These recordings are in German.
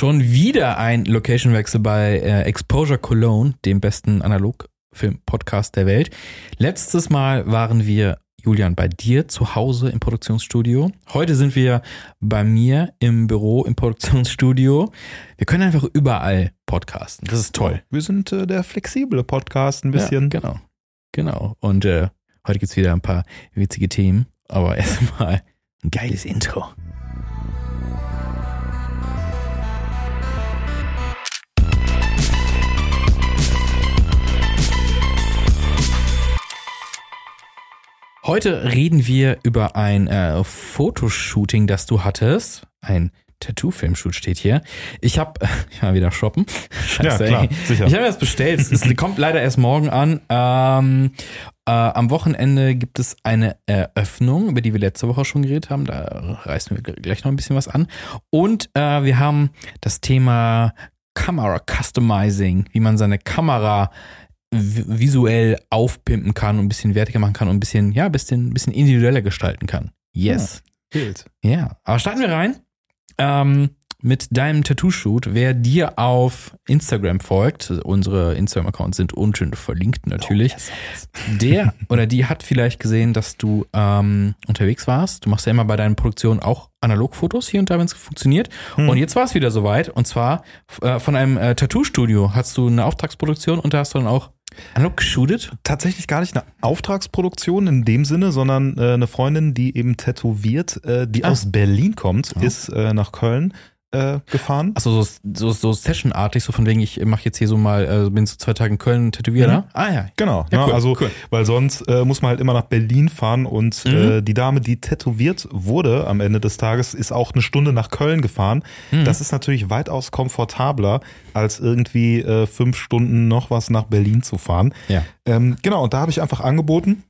Schon wieder ein Location-Wechsel bei äh, Exposure Cologne, dem besten Analogfilm-Podcast der Welt. Letztes Mal waren wir, Julian, bei dir zu Hause im Produktionsstudio. Heute sind wir bei mir im Büro im Produktionsstudio. Wir können einfach überall podcasten. Das ist toll. Wir sind äh, der flexible Podcast ein bisschen. Ja, genau. Genau. Und äh, heute gibt's wieder ein paar witzige Themen. Aber erstmal ein geiles Intro. Heute reden wir über ein äh, Fotoshooting, das du hattest. Ein Tattoo-Filmshoot steht hier. Ich habe, ich war wieder shoppen. Scheiße, Ja, klar, sicher. Ich habe das bestellt. Es kommt leider erst morgen an. Ähm, äh, am Wochenende gibt es eine Eröffnung, über die wir letzte Woche schon geredet haben. Da reißen wir gleich noch ein bisschen was an. Und äh, wir haben das Thema Kamera Customizing, wie man seine Kamera vi- visuell aufpimpen kann und ein bisschen wertiger machen kann und ein bisschen, ja, ein bisschen, ein bisschen individueller gestalten kann. Yes. Bild. Ja, aber starten wir rein ähm, mit deinem Tattoo-Shoot. Wer dir auf Instagram folgt, unsere Instagram-Accounts sind unten verlinkt natürlich, der oder die hat vielleicht gesehen, dass du ähm, unterwegs warst. Du machst ja immer bei deinen Produktionen auch Analogfotos hier und da, wenn es funktioniert. Und jetzt war es wieder soweit. Und zwar äh, von einem äh, Tattoo-Studio hast du eine Auftragsproduktion und da hast du dann auch analog geshootet. Tatsächlich gar nicht eine Auftragsproduktion in dem Sinne, sondern äh, eine Freundin, die eben tätowiert, äh, die Ah. aus Berlin kommt, Oh. ist äh, nach Köln äh, gefahren. Achso, so, so, so Session-artig, so von wegen, ich mache jetzt hier so mal, äh, bin so zwei Tage in Köln Tätowierer. Mhm. Ah ja. Genau, Ja, ne? cool, also cool. weil sonst äh, muss man halt immer nach Berlin fahren und Mhm. äh, die Dame, die tätowiert wurde am Ende des Tages, ist auch eine Stunde nach Köln gefahren. Mhm. Das ist natürlich weitaus komfortabler, als irgendwie äh, fünf Stunden noch was nach Berlin zu fahren. Ja. Ähm, genau, und da habe ich einfach angeboten,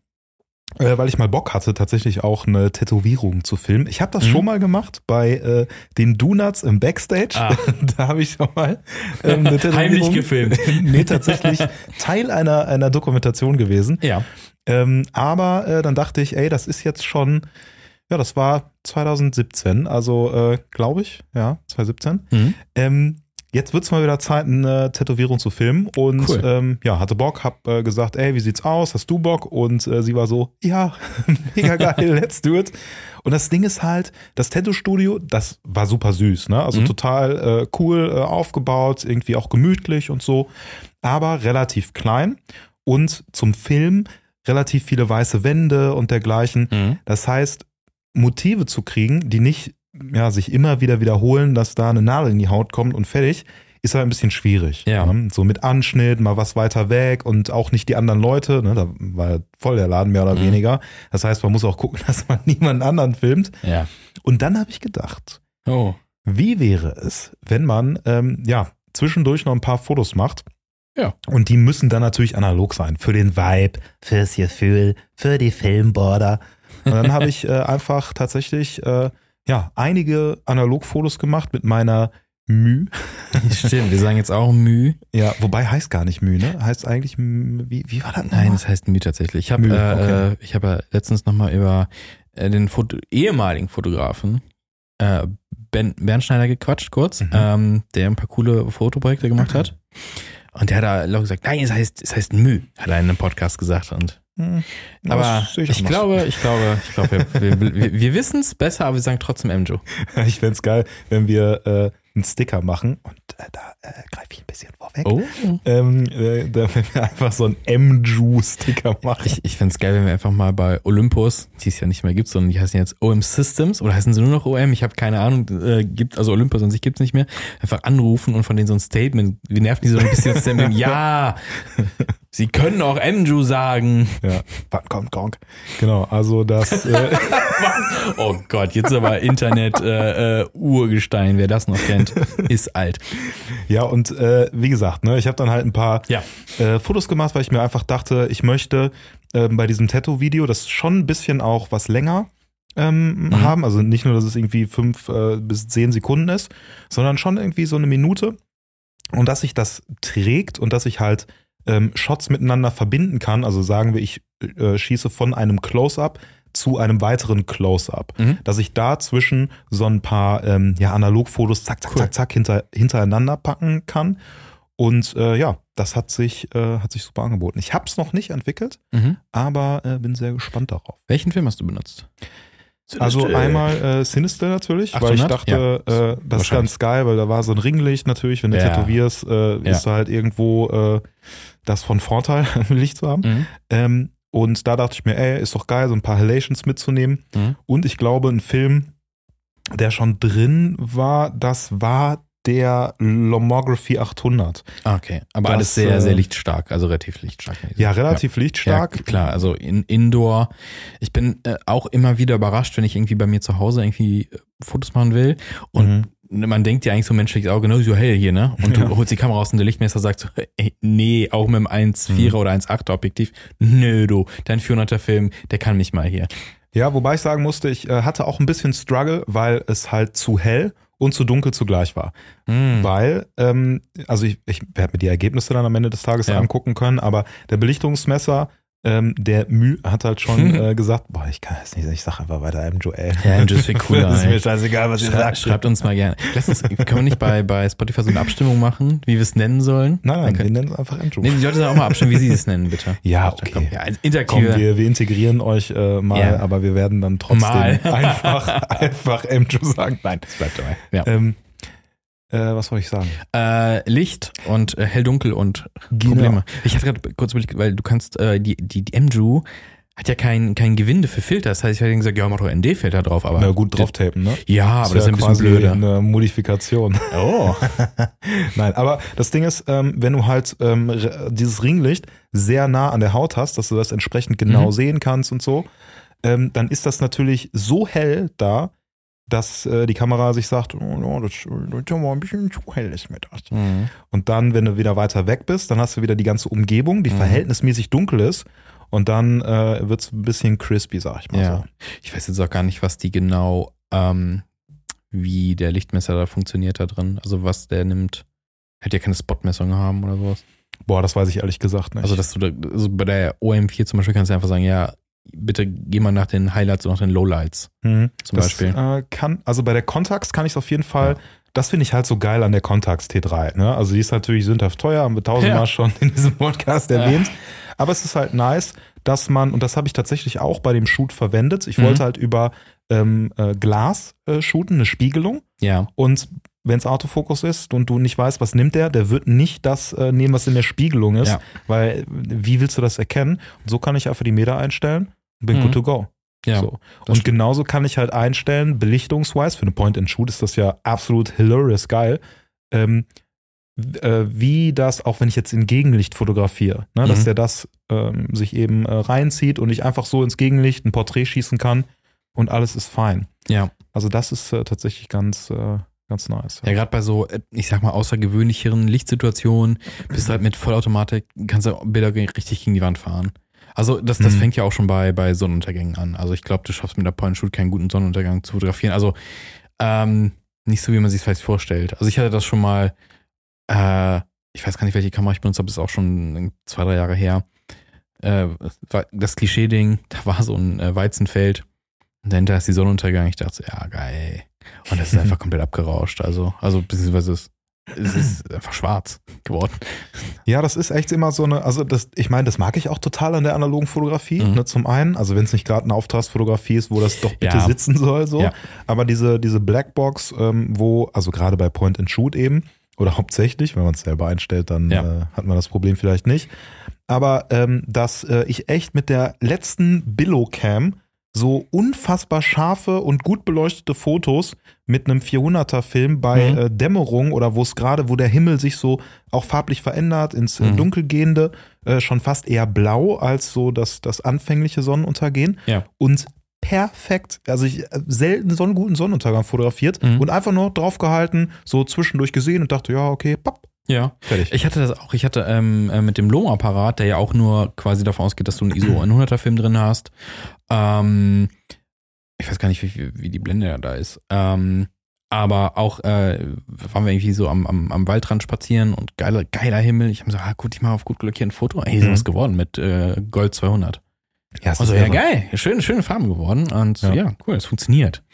äh, weil ich mal Bock hatte, tatsächlich auch eine Tätowierung zu filmen. Ich habe das Mhm. schon mal gemacht bei äh, den Donuts im Backstage. Ah. da habe ich schon mal ähm, eine Tätowierung. Heimlich gefilmt. nee, tatsächlich Teil einer, einer Dokumentation gewesen. Ja. Ähm, aber äh, dann dachte ich, ey, das ist jetzt schon, ja, das war 2017, also äh, glaube ich, ja, 2017. Mhm. Ähm, jetzt wird's mal wieder Zeit, eine Tätowierung zu filmen. Und Cool. ähm, ja, hatte Bock, hab äh, gesagt, ey, wie sieht's aus? Hast du Bock? Und äh, sie war so, ja, mega geil, let's do it. Und das Ding ist halt, das Tattoo-Studio, das war super süß, ne? Also Mhm. total äh, cool äh, aufgebaut, irgendwie auch gemütlich und so, aber relativ klein. Und zum Film relativ viele weiße Wände und dergleichen. Mhm. Das heißt, Motive zu kriegen, die nicht ja, sich immer wieder wiederholen, dass da eine Nadel in die Haut kommt und fertig, ist halt ein bisschen schwierig. Ja. Ne? So mit Anschnitt, mal was weiter weg und auch nicht die anderen Leute. Ne? Da war voll der Laden mehr oder Mhm. weniger. Das heißt, man muss auch gucken, dass man niemanden anderen filmt. Ja. Und dann habe ich gedacht, Oh. wie wäre es, wenn man ähm, ja zwischendurch noch ein paar Fotos macht? Ja. Und die müssen dann natürlich analog sein. Für den Vibe, fürs Gefühl, für die Filmborder. Und dann habe ich äh, einfach tatsächlich äh, ja einige Analogfotos gemacht mit meiner Mü. Stimmt, wir sagen jetzt auch Müh. Ja, wobei heißt gar nicht Mü, ne? Heißt eigentlich Mü, wie, wie war das? Nein, nochmal? das heißt Müh tatsächlich. Ich habe äh, okay. äh, ich hab ja letztens nochmal über äh, den Foto ehemaligen Fotografen äh, ben Bernschneider gequatscht kurz, Mhm. ähm, der ein paar coole Fotoprojekte gemacht hat. Und der hat da laut gesagt, nein, es heißt, es heißt Müh, hat er in einem Podcast gesagt. Und Hm, aber ich, anders. glaube, ich glaube, ich glaube, wir, wir, wir, wissen es besser, aber wir sagen trotzdem Emjo. Ich fände es geil, wenn wir äh, einen Sticker machen und äh, da äh, greife ich ein bisschen vorweg. Oh. Ähm, äh, da wenn wir einfach so einen M-Ju-Sticker machen. Ich, ich fände es geil, wenn wir einfach mal bei Olympus, die es ja nicht mehr gibt, sondern die heißen jetzt OM Systems oder heißen sie nur noch OM? Ich habe keine Ahnung. Äh, gibt also Olympus an sich gibt's nicht mehr. Einfach anrufen und von denen so ein Statement. Wir nerven die so ein bisschen Statement. Ja, sie können auch MJU sagen. Ja, wann kommt Gronk? Genau, also das, äh, Oh Gott, jetzt aber Internet äh, äh, Urgestein. Wer das noch kennt, ist alt. ja und äh, wie gesagt, ne, ich habe dann halt ein paar Ja. äh, Fotos gemacht, weil ich mir einfach dachte, ich möchte ähm, bei diesem Tattoo-Video das schon ein bisschen auch was länger ähm, Mhm. haben. Also nicht nur, dass es irgendwie fünf äh, bis zehn Sekunden ist, sondern schon irgendwie so eine Minute. Und dass sich das trägt und dass ich halt ähm, Shots miteinander verbinden kann. Also sagen wir, ich äh, schieße von einem Close-up zu einem weiteren Close-up. Mhm. Dass ich dazwischen so ein paar ähm, ja, Analogfotos zack, zack, Cool. zack, zack hinter, hintereinander packen kann. Und äh, ja, das hat sich, äh, hat sich super angeboten. Ich habe es noch nicht entwickelt, Mhm. aber äh, bin sehr gespannt darauf. Welchen Film hast du benutzt? Also einmal äh, Sinister natürlich, weil ich 800? dachte, Ja, äh, das ist ganz geil, weil da war so ein Ringlicht natürlich, wenn du Ja. tätowierst, äh, ist da halt irgendwo äh, das von Vorteil, Licht zu haben. Mhm. Ähm, und da dachte ich mir, ey, ist doch geil, so ein paar Halations mitzunehmen. Mhm. Und ich glaube, ein Film, der schon drin war, das war der Lomography 800. Ah, Okay, aber Das, alles sehr, äh, sehr lichtstark, also relativ lichtstark. Ja, relativ lichtstark. Ja, klar, also in Indoor. Ich bin äh, auch immer wieder überrascht, wenn ich irgendwie bei mir zu Hause irgendwie äh, Fotos machen will und Mhm. Man denkt ja eigentlich so menschliches Auge, ne, so hell hier, ne? Und Ja. du holst die Kamera raus und der Lichtmesser sagt so, ey, nee, auch mit dem 1,4er Mhm. oder 1,8er Objektiv, nö, du, dein 400er Film, der kann nicht mal hier. Ja, wobei ich sagen musste, ich äh, hatte auch ein bisschen Struggle, weil es halt zu hell und zu dunkel zugleich war. Mhm. Weil, ähm, also ich, ich werde mir die Ergebnisse dann am Ende des Tages Ja. angucken können, aber der Belichtungsmesser, ähm, der Mü hat halt schon äh, gesagt, boah, ich kann es nicht, ich sag einfach weiter Andrew, ey. Ja, Andrew ist viel cooler, das ist mir scheißegal, was ihr Schrei sagt. schreibt uns mal gerne. Lass uns, können wir nicht bei, bei Spotify so eine Abstimmung machen, wie wir es nennen sollen? Nein, nein, wir nennen es einfach Andrew. Nee, die Leute sollen auch mal abstimmen, wie sie es nennen, bitte. Ja, okay. komm, Ja, Komm, interaktive. wir, wir integrieren euch äh, mal, Ja. aber wir werden dann trotzdem Mal. einfach, einfach Andrew sagen. Nein. Das bleibt dabei. Ja. Ähm, äh, was wollte ich sagen? Äh, Licht und äh, hell-dunkel und Genau. Probleme. Ich hatte gerade kurz überlegt, weil du kannst, äh, die, die, die Andrew hat ja kein, kein Gewinde für Filter. Das heißt, ich hätte gesagt, ja, mach doch ND-Filter drauf, aber. Na gut, drauf tapen, ne? Ja, aber das ist ja ein bisschen blöder. eine Modifikation. Oh. Nein, aber das Ding ist, ähm, wenn du halt ähm, dieses Ringlicht sehr nah an der Haut hast, dass du das entsprechend genau Mhm. sehen kannst und so, ähm, dann ist das natürlich so hell da, dass äh, die Kamera sich sagt, oh, ja, das, das ist ja mal ein bisschen zu hell ist mir das. Mhm. Und dann, wenn du wieder weiter weg bist, dann hast du wieder die ganze Umgebung, die Mhm. verhältnismäßig dunkel ist. Und dann äh, wird es ein bisschen crispy, sag ich mal Ja. so. Ich weiß jetzt auch gar nicht, was die genau, ähm, wie der Lichtmesser da funktioniert da drin. Also was der nimmt. Hätte ja keine Spotmessung haben oder sowas. Boah, das weiß ich ehrlich gesagt nicht. Also, dass du da, also bei der OM4 zum Beispiel kannst du einfach sagen, ja, bitte geh mal nach den Highlights und nach den Lowlights Mhm. zum das, Beispiel. Äh, kann, also bei der Contax kann ich es auf jeden Fall, Ja. das finde ich halt so geil an der Contax T3. Ne? Also die ist natürlich sündhaft teuer, haben wir tausendmal Ja. schon in diesem Podcast Ja. erwähnt. Aber es ist halt nice, dass man, und das habe ich tatsächlich auch bei dem Shoot verwendet, ich Mhm. wollte halt über ähm, äh, Glas äh, shooten, eine Spiegelung. Ja. Und wenn es Autofokus ist und du nicht weißt, was nimmt der, der wird nicht das äh, nehmen, was in der Spiegelung ist. Ja. Weil, wie willst du das erkennen? Und so kann ich einfach die Meter einstellen bin Mhm. good to go. Ja. so. Und stimmt. genauso kann ich halt einstellen, belichtungswise, für eine Point-and-Shoot ist das ja absolut hilarious geil, ähm, äh, wie das, auch wenn ich jetzt in Gegenlicht fotografiere, ne, dass Mhm. der das ähm, sich eben äh, reinzieht und ich einfach so ins Gegenlicht ein Porträt schießen kann und alles ist fein. Ja. Also das ist äh, tatsächlich ganz, äh, ganz nice. Ja, gerade bei so, äh, ich sag mal, außergewöhnlicheren Lichtsituationen bist du halt mit Vollautomatik, kannst du Bilder richtig gegen die Wand fahren. Also das, das Mhm. fängt ja auch schon bei, bei Sonnenuntergängen an. Also ich glaube, du schaffst mit der Point-Shoot keinen guten Sonnenuntergang zu fotografieren. Also ähm, nicht so, wie man sich vielleicht vorstellt. Also ich hatte das schon mal, äh, ich weiß gar nicht, welche Kamera ich benutzt habe, das ist auch schon zwei, drei Jahre her. Äh, das Klischee-Ding, da war so ein äh, Weizenfeld und dahinter ist die Sonnenuntergang. Ich dachte so, ja, geil. Und das ist einfach komplett abgerauscht. Also, also beziehungsweise es, es ist einfach schwarz geworden. Ja, das ist echt immer so eine, also das, ich meine, das mag ich auch total an der analogen Fotografie. Mhm. Ne, zum einen, also wenn es nicht gerade eine Auftragsfotografie ist, wo das doch bitte Ja. sitzen soll, so. Ja. Aber diese, diese Blackbox, ähm, wo, also gerade bei Point and Shoot eben, oder hauptsächlich, wenn man es selber einstellt, dann Ja. äh, hat man das Problem vielleicht nicht. Aber ähm, dass äh, ich echt mit der letzten Billo-Cam so unfassbar scharfe und gut beleuchtete Fotos mit einem 400er Film bei Mhm. äh, Dämmerung oder wo es gerade, wo der Himmel sich so auch farblich verändert ins äh, Mhm. dunkelgehende, äh, schon fast eher blau als so das, das anfängliche Sonnenuntergehen Ja. und perfekt, also ich äh, selten so einen guten Sonnenuntergang fotografiert Mhm. und einfach nur draufgehalten, so zwischendurch gesehen und dachte, ja, okay, papp, Ja. fertig. Ich hatte das auch, ich hatte ähm, äh, mit dem Lohm-Apparat, der ja auch nur quasi davon ausgeht, dass du einen ISO 100er Film drin hast. Ähm, ich weiß gar nicht, wie, wie die Blende da ist. Ähm, aber auch äh, waren wir irgendwie so am, am, am Waldrand spazieren und geiler, geiler Himmel. Ich habe so, ah, gut, ich mache auf gut Glück hier ein Foto. Ey, ist Mhm. was geworden mit äh, Gold 200. Ja, Also ja, geil. Schöne, schöne Farben geworden. Und ja, Ja. cool, es funktioniert.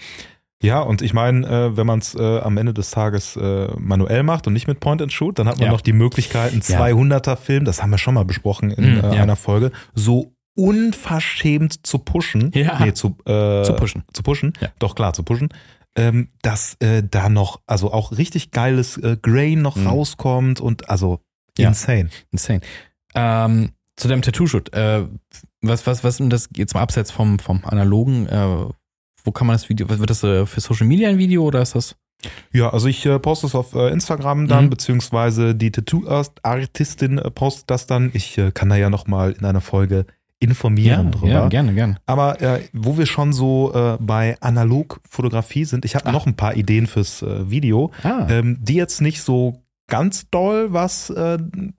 Ja, und ich meine, äh, wenn man es äh, am Ende des Tages äh, manuell macht und nicht mit Point and Shoot, dann hat man Ja. noch die Möglichkeit, einen Ja. 200er Film, das haben wir schon mal besprochen in Mm, ja. einer Folge, so unverschämt zu pushen. Ja. Nee, zu, äh, Zu pushen. Zu pushen. Ja. Doch klar, zu pushen. Ähm, dass äh, da noch, also auch richtig geiles Grain noch Mhm. rauskommt und also insane. Insane. Ähm, zu deinem Tattoo-Shoot. Äh, was, was, was ist denn das jetzt mal abseits vom, vom analogen? Wo kann man das Video, wird das äh, für Social Media ein Video oder ist das? Ja, also ich äh, poste es auf äh, Instagram dann, Mhm. beziehungsweise die Tattoo-Artistin äh, postet das dann. Ich äh, kann da ja nochmal in einer Folge informieren drüber. ja, gerne, gerne. Aber äh, wo wir schon so bei Analogfotografie sind, ich habe Ah. noch ein paar Ideen fürs Video, Ah, ähm, die jetzt nicht so ganz doll was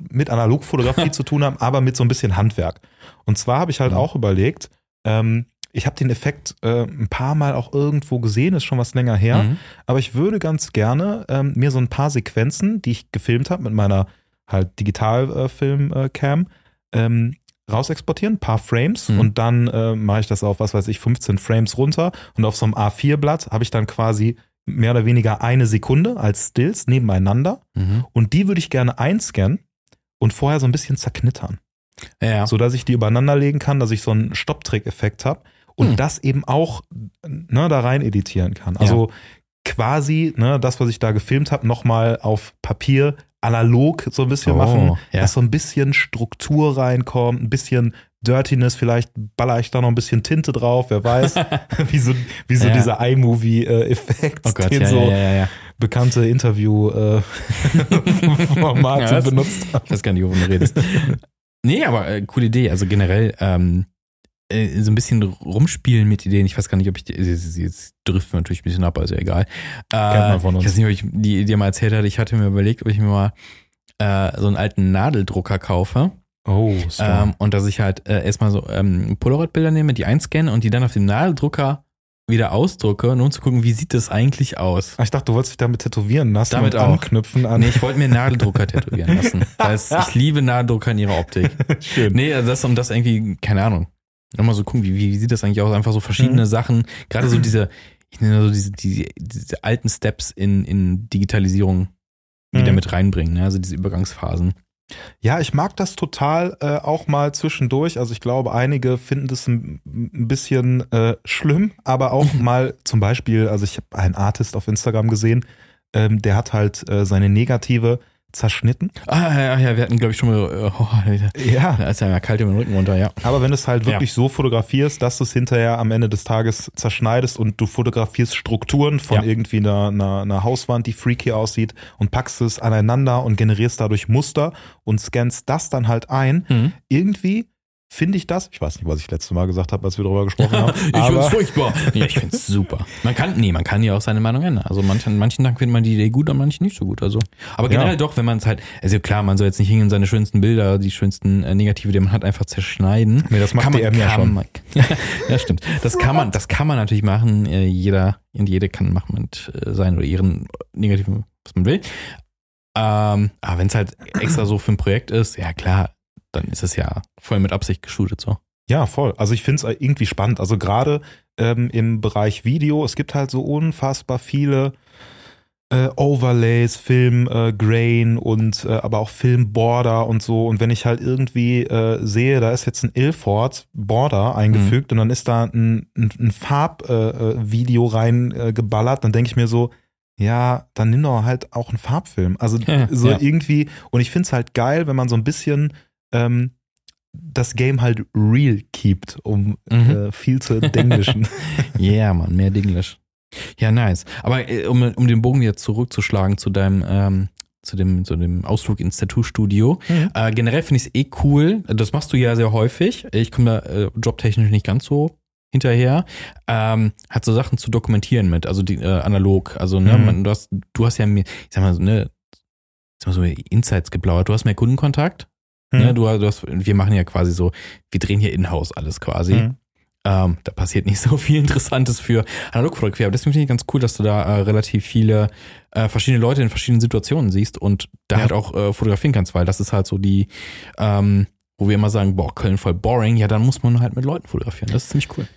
mit Analogfotografie zu tun haben, aber mit so ein bisschen Handwerk. Und zwar habe ich halt Ja. auch überlegt, ähm, ich habe den Effekt äh, ein paar Mal auch irgendwo gesehen, ist schon was länger her, Mhm. aber ich würde ganz gerne ähm, mir so ein paar Sequenzen, die ich gefilmt habe mit meiner halt Digitalfilm-Cam, ähm, rausexportieren, ein paar Frames Mhm. und dann äh, mache ich das auf, was weiß ich, 15 Frames runter und auf so einem A4-Blatt habe ich dann quasi mehr oder weniger eine Sekunde als Stills nebeneinander Mhm. und die würde ich gerne einscannen und vorher so ein bisschen zerknittern, Ja. so dass ich die übereinander legen kann, dass ich so einen Stopptrick-Effekt habe und Hm. das eben auch ne, da rein editieren kann. Also quasi ne, das, was ich da gefilmt habe, nochmal auf Papier analog so ein bisschen Oh, machen, ja. dass so ein bisschen Struktur reinkommt, ein bisschen Dirtiness, vielleicht baller ich da noch ein bisschen Tinte drauf, wer weiß, wie so, wie so Ja. dieser iMovie-Effekt, Oh Gott, den ja, so ja, ja, ja. bekannte Interview-Formate Ja, das- benutzt haben. Ich weiß gar nicht, wovon du redest. nee, aber äh, coole Idee. Also generell ähm, äh, so ein bisschen rumspielen mit Ideen. Ich weiß gar nicht, ob ich die, jetzt, jetzt driften wir natürlich ein bisschen ab, also egal. Äh, man von uns. Ich weiß nicht, ob ich die Idee mal erzählt hatte. Ich hatte mir überlegt, ob ich mir mal äh, so einen alten Nadeldrucker kaufe. Oh, Ähm, und dass ich halt äh, erstmal so ähm, Polaroid-Bilder nehme, die einscanne und die dann auf dem Nadeldrucker wieder ausdrucke, nur um zu gucken, wie sieht das eigentlich aus. Ah, ich dachte, du wolltest dich damit tätowieren lassen Damit und auch. anknüpfen an. Nee, ich wollte mir einen Nadeldrucker tätowieren lassen. Weil ich liebe Nadeldrucker in ihrer Optik. Schön. Nee, also das um das irgendwie, keine Ahnung. Nochmal so gucken, wie, wie, wie sieht das eigentlich aus? Einfach so verschiedene Mhm. Sachen. Gerade so diese, ich nenne so diese, die, diese alten Steps in, in Digitalisierung wieder Mhm. mit reinbringen, ne? also diese Übergangsphasen. Ja, ich mag das total äh, auch mal zwischendurch. Also ich glaube, einige finden das ein, ein bisschen äh, schlimm, aber auch mal zum Beispiel, also ich habe einen Artist auf Instagram gesehen, ähm, der hat halt äh, seine Negative zerschnitten. Ah, ja, ja, wir hatten, glaube ich, schon mal, oh, Ja. da ist ja mal kalt über den Rücken runter, ja. Aber wenn du es halt Ja. wirklich so fotografierst, dass du es hinterher am Ende des Tages zerschneidest und du fotografierst Strukturen von Ja. irgendwie einer, einer, einer Hauswand, die freaky aussieht und packst es aneinander und generierst dadurch Muster und scannst das dann halt ein, Mhm. irgendwie finde ich das, ich weiß nicht, was ich letztes Mal gesagt habe, als wir darüber gesprochen haben, ich find's aber furchtbar. Ja, ich find's super. Man kann, nee, man kann ja auch seine Meinung ändern. Also manchen, an manchen Tagen findet man die Idee gut, an manchen nicht so gut. Also, aber generell Ja. doch, wenn man es halt, also klar, man soll jetzt nicht hingehen, seine schönsten Bilder, die schönsten äh, Negative, die man hat, einfach zerschneiden. nee, das macht kann man, DM ja schon. Man, ja, stimmt. Das kann man, das kann man natürlich machen. Äh, Jeder und jede kann machen mit äh, seinen oder ihren negativen, was man will. Ähm, aber wenn es halt extra so für ein Projekt ist, ja klar, dann ist es ja voll mit Absicht geshootet so. Ja, voll. Also ich finde es irgendwie spannend. Also gerade ähm, im Bereich Video, es gibt halt so unfassbar viele äh, Overlays, Film, äh, Grain und äh, aber auch Film-Border und so. Und wenn ich halt irgendwie äh, sehe, da ist jetzt ein Ilford Border eingefügt und dann ist da ein, ein, ein Farbvideo äh, äh, geballert, dann denke ich mir so, ja, dann nimm doch halt auch einen Farbfilm. Also Ja, so ja. irgendwie, und ich finde es halt geil, wenn man so ein bisschen ähm, das Game halt real keept, um Mhm. äh, viel zu englischen. Ja, yeah, Mann, mehr Dinglish. Ja, nice. Aber äh, um, um den Bogen jetzt zurückzuschlagen zu deinem, ähm, zu dem, zu dem Ausflug ins Tattoo-Studio. Mhm. Äh, generell finde ich es eh cool. Das machst du ja sehr häufig. Ich komme da äh, jobtechnisch nicht ganz so hinterher. Ähm, hat so Sachen zu dokumentieren mit, also die, äh, analog. Also, ne, Mhm. man, du hast, du hast ja mir, ich sag mal so, ne, ich sag mal so Insights geplaudert. Du hast mehr Kundenkontakt. Ne, du, du hast, wir machen ja quasi so, wir drehen hier in-house alles quasi. Mhm. Ähm, da passiert nicht so viel Interessantes für Analogfotografie. Aber deswegen finde ich ganz cool, dass du da äh, relativ viele äh, verschiedene Leute in verschiedenen Situationen siehst und da Ja. halt auch äh, fotografieren kannst, weil das ist halt so die, ähm, wo wir immer sagen, boah, Köln voll boring, ja, dann muss man halt mit Leuten fotografieren. Das ist ziemlich cool.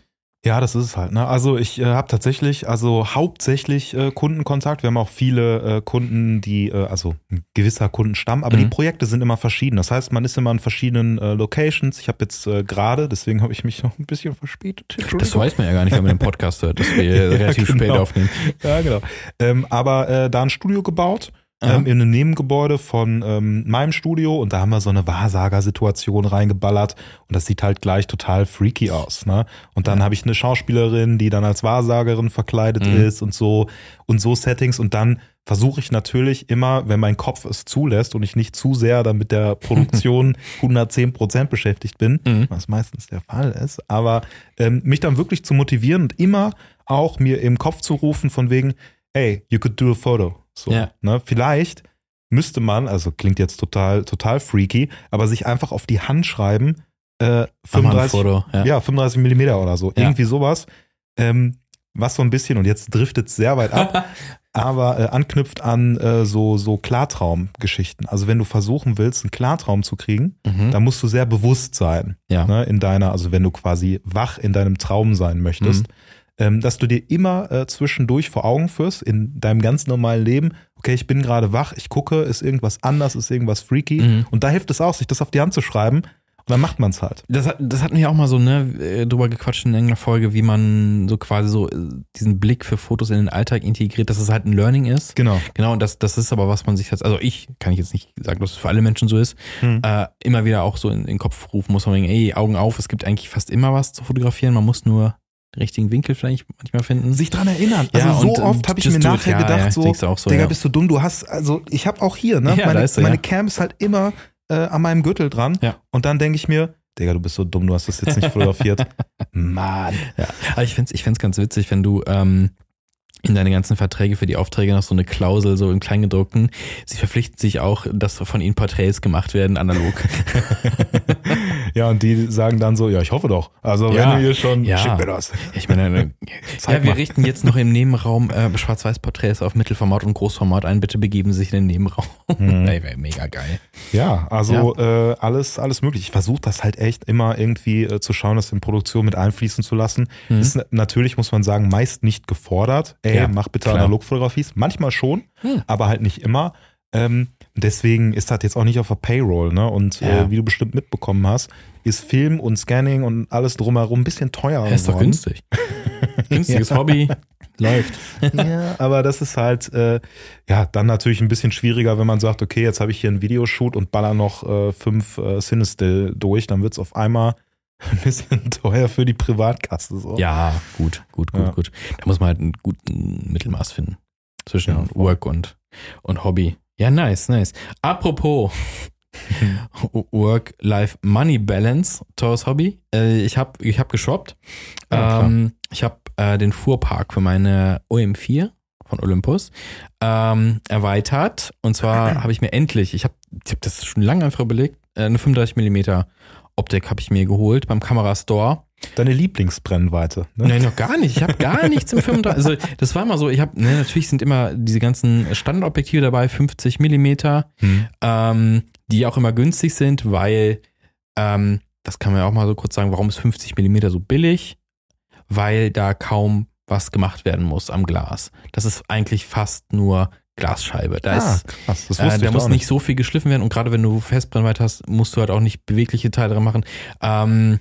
Ja, das ist es halt. Ne? Also ich äh, habe tatsächlich, also hauptsächlich äh, Kundenkontakt. Wir haben auch viele äh, Kunden, die, äh, also ein gewisser Kundenstamm, aber Mhm. die Projekte sind immer verschieden. Das heißt, man ist immer in verschiedenen äh, Locations. Ich habe jetzt äh, gerade, deswegen habe ich mich noch ein bisschen verspätet. Das weiß man ja gar nicht, wenn man den Podcast hört, dass wir Ja, relativ genau. spät aufnehmen. Ja, genau. Ähm, aber äh, da ein Studio gebaut. Ähm, in einem Nebengebäude von ähm, meinem Studio und da haben wir so eine Wahrsagersituation reingeballert und das sieht halt gleich total freaky aus. Ne? Und dann habe ich eine Schauspielerin, die dann als Wahrsagerin verkleidet Mhm. ist und so und so Settings und dann versuche ich natürlich immer, wenn mein Kopf es zulässt und ich nicht zu sehr dann mit der Produktion 110 Prozent beschäftigt bin, Mhm. was meistens der Fall ist, aber ähm, mich dann wirklich zu motivieren und immer auch mir im Kopf zu rufen von wegen, hey, you could do a photo. So, Ja. ne? Vielleicht müsste man, also klingt jetzt total, total freaky, aber sich einfach auf die Hand schreiben, äh, Mach mal ein 35, Foto. Ja. ja, 35 Millimeter oder so. Ja. Irgendwie sowas. Ähm, was so ein bisschen, und jetzt driftet es sehr weit ab, aber äh, anknüpft an äh, so, so Klartraumgeschichten. Also wenn du versuchen willst, einen Klartraum zu kriegen, Mhm. dann musst du sehr bewusst sein ja. ne, in deiner, also wenn du quasi wach in deinem Traum sein möchtest, Mhm. Ähm, dass du dir immer äh, zwischendurch vor Augen führst, in deinem ganz normalen Leben, okay, ich bin gerade wach, ich gucke, ist irgendwas anders, ist irgendwas freaky. Mhm. Und da hilft es auch, sich das auf die Hand zu schreiben und dann macht man es halt. Das, hat- das hatten wir auch mal so ne, äh, drüber gequatscht in irgendeiner Folge, wie man so quasi so äh, diesen Blick für Fotos in den Alltag integriert, dass es halt ein Learning ist. Genau. Genau, und das, das ist aber, was man sich jetzt, also ich kann ich jetzt nicht sagen, dass es für alle Menschen so ist, Hm. äh, immer wieder auch so in, in den Kopf rufen muss, man denken, ey, Augen auf, es gibt eigentlich fast immer was zu fotografieren, man muss nur richtigen Winkel vielleicht manchmal finden. Sich dran erinnern. Ja, Also so und, oft habe ich mir it. nachher Ja, gedacht, ja, so, du auch so, Digga, ja. bist du dumm, du hast, also ich habe auch hier, ne, Ja, meine, er, meine ja. Cam ist halt immer äh, an meinem Gürtel dran Ja. und dann denke ich mir, Digga, du bist so dumm, du hast das jetzt nicht fotografiert. Mann. Ja, aber ich find's, ich find's ganz witzig, wenn du ähm, in deine ganzen Verträge für die Aufträge noch so eine Klausel so im Kleingedruckten, sie verpflichten sich auch, dass von ihnen Porträts gemacht werden, analog. Ja, und die sagen dann so, ja, ich hoffe doch. Also Ja. wenn du hier schon, Ja. schick mir das. Ich meine, äh, ja, wir richten jetzt noch im Nebenraum äh, Schwarz-Weiß-Porträts auf Mittelformat und Großformat ein. Bitte begeben Sie sich in den Nebenraum. Mhm. Ey, wär mega geil. Ja, also Äh, alles, alles möglich. Ich versuche das halt echt immer irgendwie äh, zu schauen, das in Produktion mit einfließen zu lassen. Mhm. Ist na- natürlich, muss man sagen, meist nicht gefordert. Ey, Ja, mach bitte klar. Analogfotografie. Manchmal schon, Hm. aber halt nicht immer. Ähm, deswegen ist das jetzt auch nicht auf der Payroll, ne? Und Ja. äh, wie du bestimmt mitbekommen hast, ist Film und Scanning und alles drumherum ein bisschen teuer Ja, ist doch günstig. Günstiges Hobby. Läuft. Ja, aber das ist halt, äh, ja, dann natürlich ein bisschen schwieriger, wenn man sagt, okay, jetzt habe ich hier einen Videoshoot und baller noch äh, fünf äh, Cinestill durch, dann wird es auf einmal ein bisschen teuer für die Privatkasse. So. Ja, gut, gut, gut, Ja. gut. Da muss man halt einen guten Mittelmaß finden. Zwischen Ja. Work und, und Hobby. Ja, nice, nice. Apropos Work-Life-Money-Balance, teures Hobby. Äh, ich habe ich hab geshoppt. Ja, klar. ähm, ich habe äh, den Fuhrpark für meine OM4 von Olympus ähm, erweitert. Und zwar habe ich mir endlich, ich habe ich hab das schon lange einfach überlegt, äh, eine 35 mm Optik habe ich mir geholt beim Kamerastore. Deine Lieblingsbrennweite. Ne? Nein, noch gar nicht. Ich habe gar nichts im 35. Also das war immer so, ich habe, ne, natürlich sind immer diese ganzen Standardobjektive dabei, 50 Millimeter, Hm. ähm, die auch immer günstig sind, weil, ähm, das kann man ja auch mal so kurz sagen, warum ist 50 Millimeter so billig? Weil da kaum was gemacht werden muss am Glas. Das ist eigentlich fast nur Glasscheibe. Da ist krass. Das äh, wusste da ich muss nicht so viel geschliffen werden und gerade wenn du Festbrennweite hast, musst du halt auch nicht bewegliche Teile dran machen. Ähm,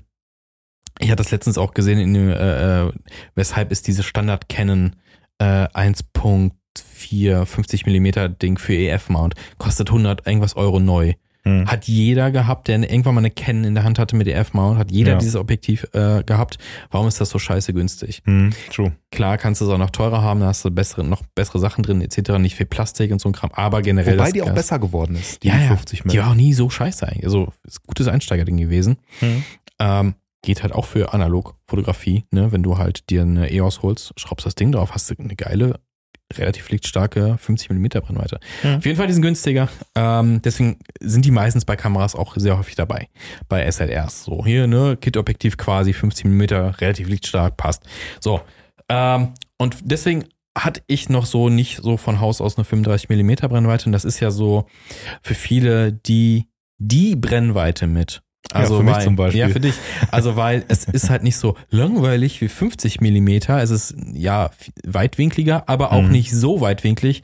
ich hatte das letztens auch gesehen, in dem, äh, äh, weshalb ist diese Standard Canon äh, 1.4 50 mm Ding für EF-Mount kostet 100 irgendwas Euro neu. Hm. Hat jeder gehabt, der irgendwann mal eine Canon in der Hand hatte mit EF-Mount, hat jeder Ja. dieses Objektiv äh, gehabt. Warum ist das so scheiße günstig? Hm. True. Klar kannst du es auch noch teurer haben, da hast du bessere, noch bessere Sachen drin etc., nicht viel Plastik und so ein Kram, aber generell Wobei die auch besser geworden ist, die ja, ja. 50 Die war auch nie so scheiße eigentlich. Also ist ein gutes Einsteigerding gewesen. Hm. Ähm, geht halt auch für Analogfotografie, ne? Wenn du halt dir eine EOS holst, schraubst das Ding drauf, hast du eine geile, relativ lichtstarke 50 mm Brennweite. Ja. Auf jeden Fall, die sind günstiger. Ähm, deswegen sind die meistens bei Kameras auch sehr häufig dabei. Bei SLRs. So, hier, ne, Kit-Objektiv quasi 50 mm, relativ lichtstark, passt. So. Ähm, und deswegen hatte ich noch so nicht so von Haus aus eine 35 mm Brennweite. Und das ist ja so für viele die, die Brennweite mit Also für mich weil, zum Beispiel. Ja, für dich. Also weil es ist halt nicht so langweilig wie 50 Millimeter. Es ist ja weitwinkliger, aber auch Mhm. nicht so weitwinklig,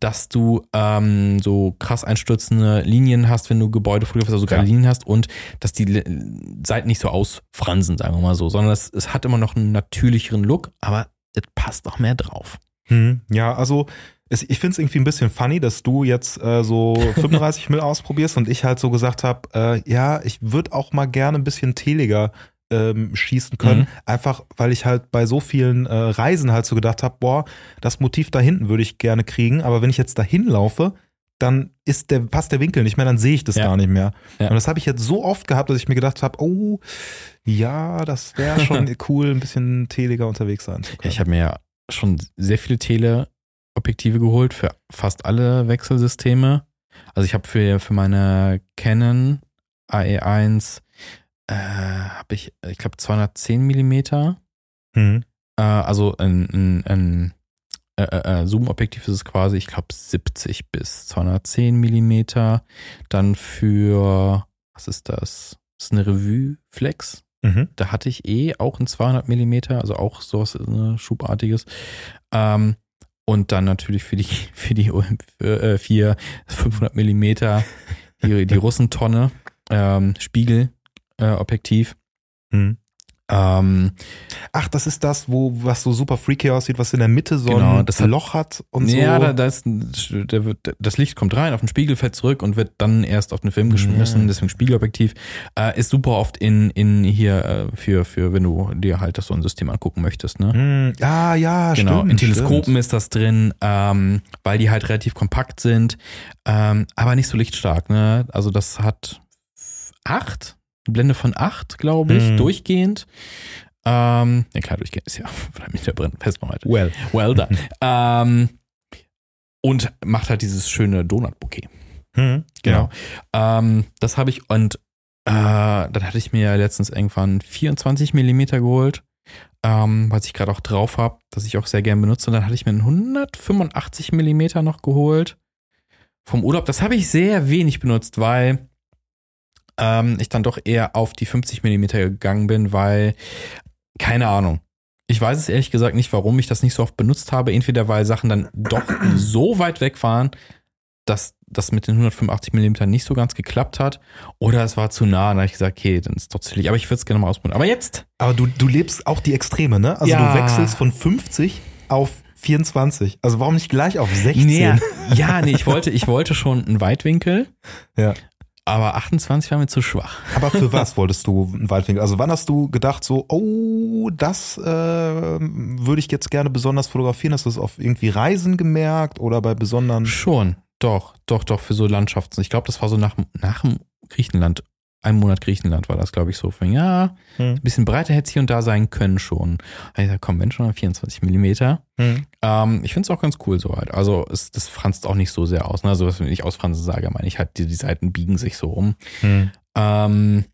dass du ähm, so krass einstürzende Linien hast, wenn du Gebäude fotografierst, also gerade Ja. Linien hast und dass die Le- Seiten nicht so ausfransen, sagen wir mal so, sondern es, es hat immer noch einen natürlicheren Look, aber es passt noch mehr drauf. Hm, ja, also ich finde es irgendwie ein bisschen funny, dass du jetzt äh, so 35 Mill ausprobierst und ich halt so gesagt habe, äh, ja, ich würde auch mal gerne ein bisschen teliger ähm, schießen können, Mhm. einfach weil ich halt bei so vielen äh, Reisen halt so gedacht habe, boah, das Motiv da hinten würde ich gerne kriegen, aber wenn ich jetzt dahin laufe, dann ist der, passt der Winkel nicht mehr, dann sehe ich das Ja. gar nicht mehr. Ja. Und das habe ich jetzt so oft gehabt, dass ich mir gedacht habe, oh, ja, das wäre schon cool, ein bisschen teliger unterwegs sein zu können. ich habe mir ja schon sehr viele Teleobjektive geholt für fast alle Wechselsysteme. Also ich habe für, für meine Canon AE1 äh, habe ich, ich glaube 210 Millimeter. Mhm. Äh, also ein, ein, ein äh, äh, äh, Zoom-Objektiv ist es quasi, ich glaube 70 bis 210 Millimeter. Dann für, was ist das? Das ist eine Revue Flex. Mhm. Da hatte ich eh auch ein 200 Millimeter, also auch sowas äh, Schubartiges. Ähm, und dann natürlich für die, für die OM4 500 Millimeter, die, die Russentonne, ähm, Spiegel, äh, Objektiv. Mhm. Ähm, Ach, das ist das, wo was so super freaky aussieht, was in der Mitte so Genau, ein das hat- Loch hat und ja, so. da, da ist, der wird, das Licht kommt rein auf den Spiegel, fällt zurück und wird dann erst auf den Film geschmissen, Ja. deswegen Spiegelobjektiv. Äh, ist super oft in, in hier äh, für, für, wenn du dir halt das so ein System angucken möchtest, ne? Hm, ah, ja, Genau, stimmt. in Teleskopen stimmt. ist das drin, ähm, weil die halt relativ kompakt sind, ähm, aber nicht so lichtstark. Ne? Also das hat acht, Blende von acht, glaube ich, Hm. durchgehend. Ähm, ja klar, durchgehend ist ja von Meter drin, festbereitet. Well. Well done. ähm, und macht halt dieses schöne Donut-Bouquet. Hm, Genau. Ähm, das habe ich und äh, dann hatte ich mir ja letztens irgendwann 24 Millimeter geholt, ähm, was ich gerade auch drauf habe, das ich auch sehr gern benutze. Und dann hatte ich mir einen 185 Millimeter noch geholt vom Urlaub. Das habe ich sehr wenig benutzt, weil ähm, ich dann doch eher auf die 50 Millimeter gegangen bin, weil keine Ahnung. Ich weiß es ehrlich gesagt nicht, warum ich das nicht so oft benutzt habe. Entweder weil Sachen dann doch so weit weg waren, dass das mit den 185 mm nicht so ganz geklappt hat. Oder es war zu nah. Und da habe ich gesagt, okay, dann ist es doch zu. Aber ich würde es gerne mal ausprobieren. Aber jetzt, Aber du, du lebst auch die Extreme, ne? Also Ja. du wechselst von 50 auf 24. Also warum nicht gleich auf 16? Nee, ja, nee, ich wollte, ich wollte schon einen Weitwinkel. Ja. Aber 28 war mir zu schwach. Aber für was wolltest du einen Waldwinkel? Also wann hast du gedacht so, oh, das äh, würde ich jetzt gerne besonders fotografieren? Hast du das auf irgendwie Reisen gemerkt oder bei besonderen... Schon, doch, doch, doch, für so Landschaften. Ich glaube, das war so nach, nach dem Griechenland. Ein Monat Griechenland war das, glaube ich, so. Von, ja, Hm. ein bisschen breiter hätte es hier und da sein können schon. Ich gesagt, komm, wenn schon 24 Millimeter. Hm. Ähm, ich finde es auch ganz cool soweit. Also es, das franzt auch nicht so sehr aus. Ne? Also wenn ich ausfransen sage, meine ich halt, die, die Seiten biegen sich so um. Hm. Ähm,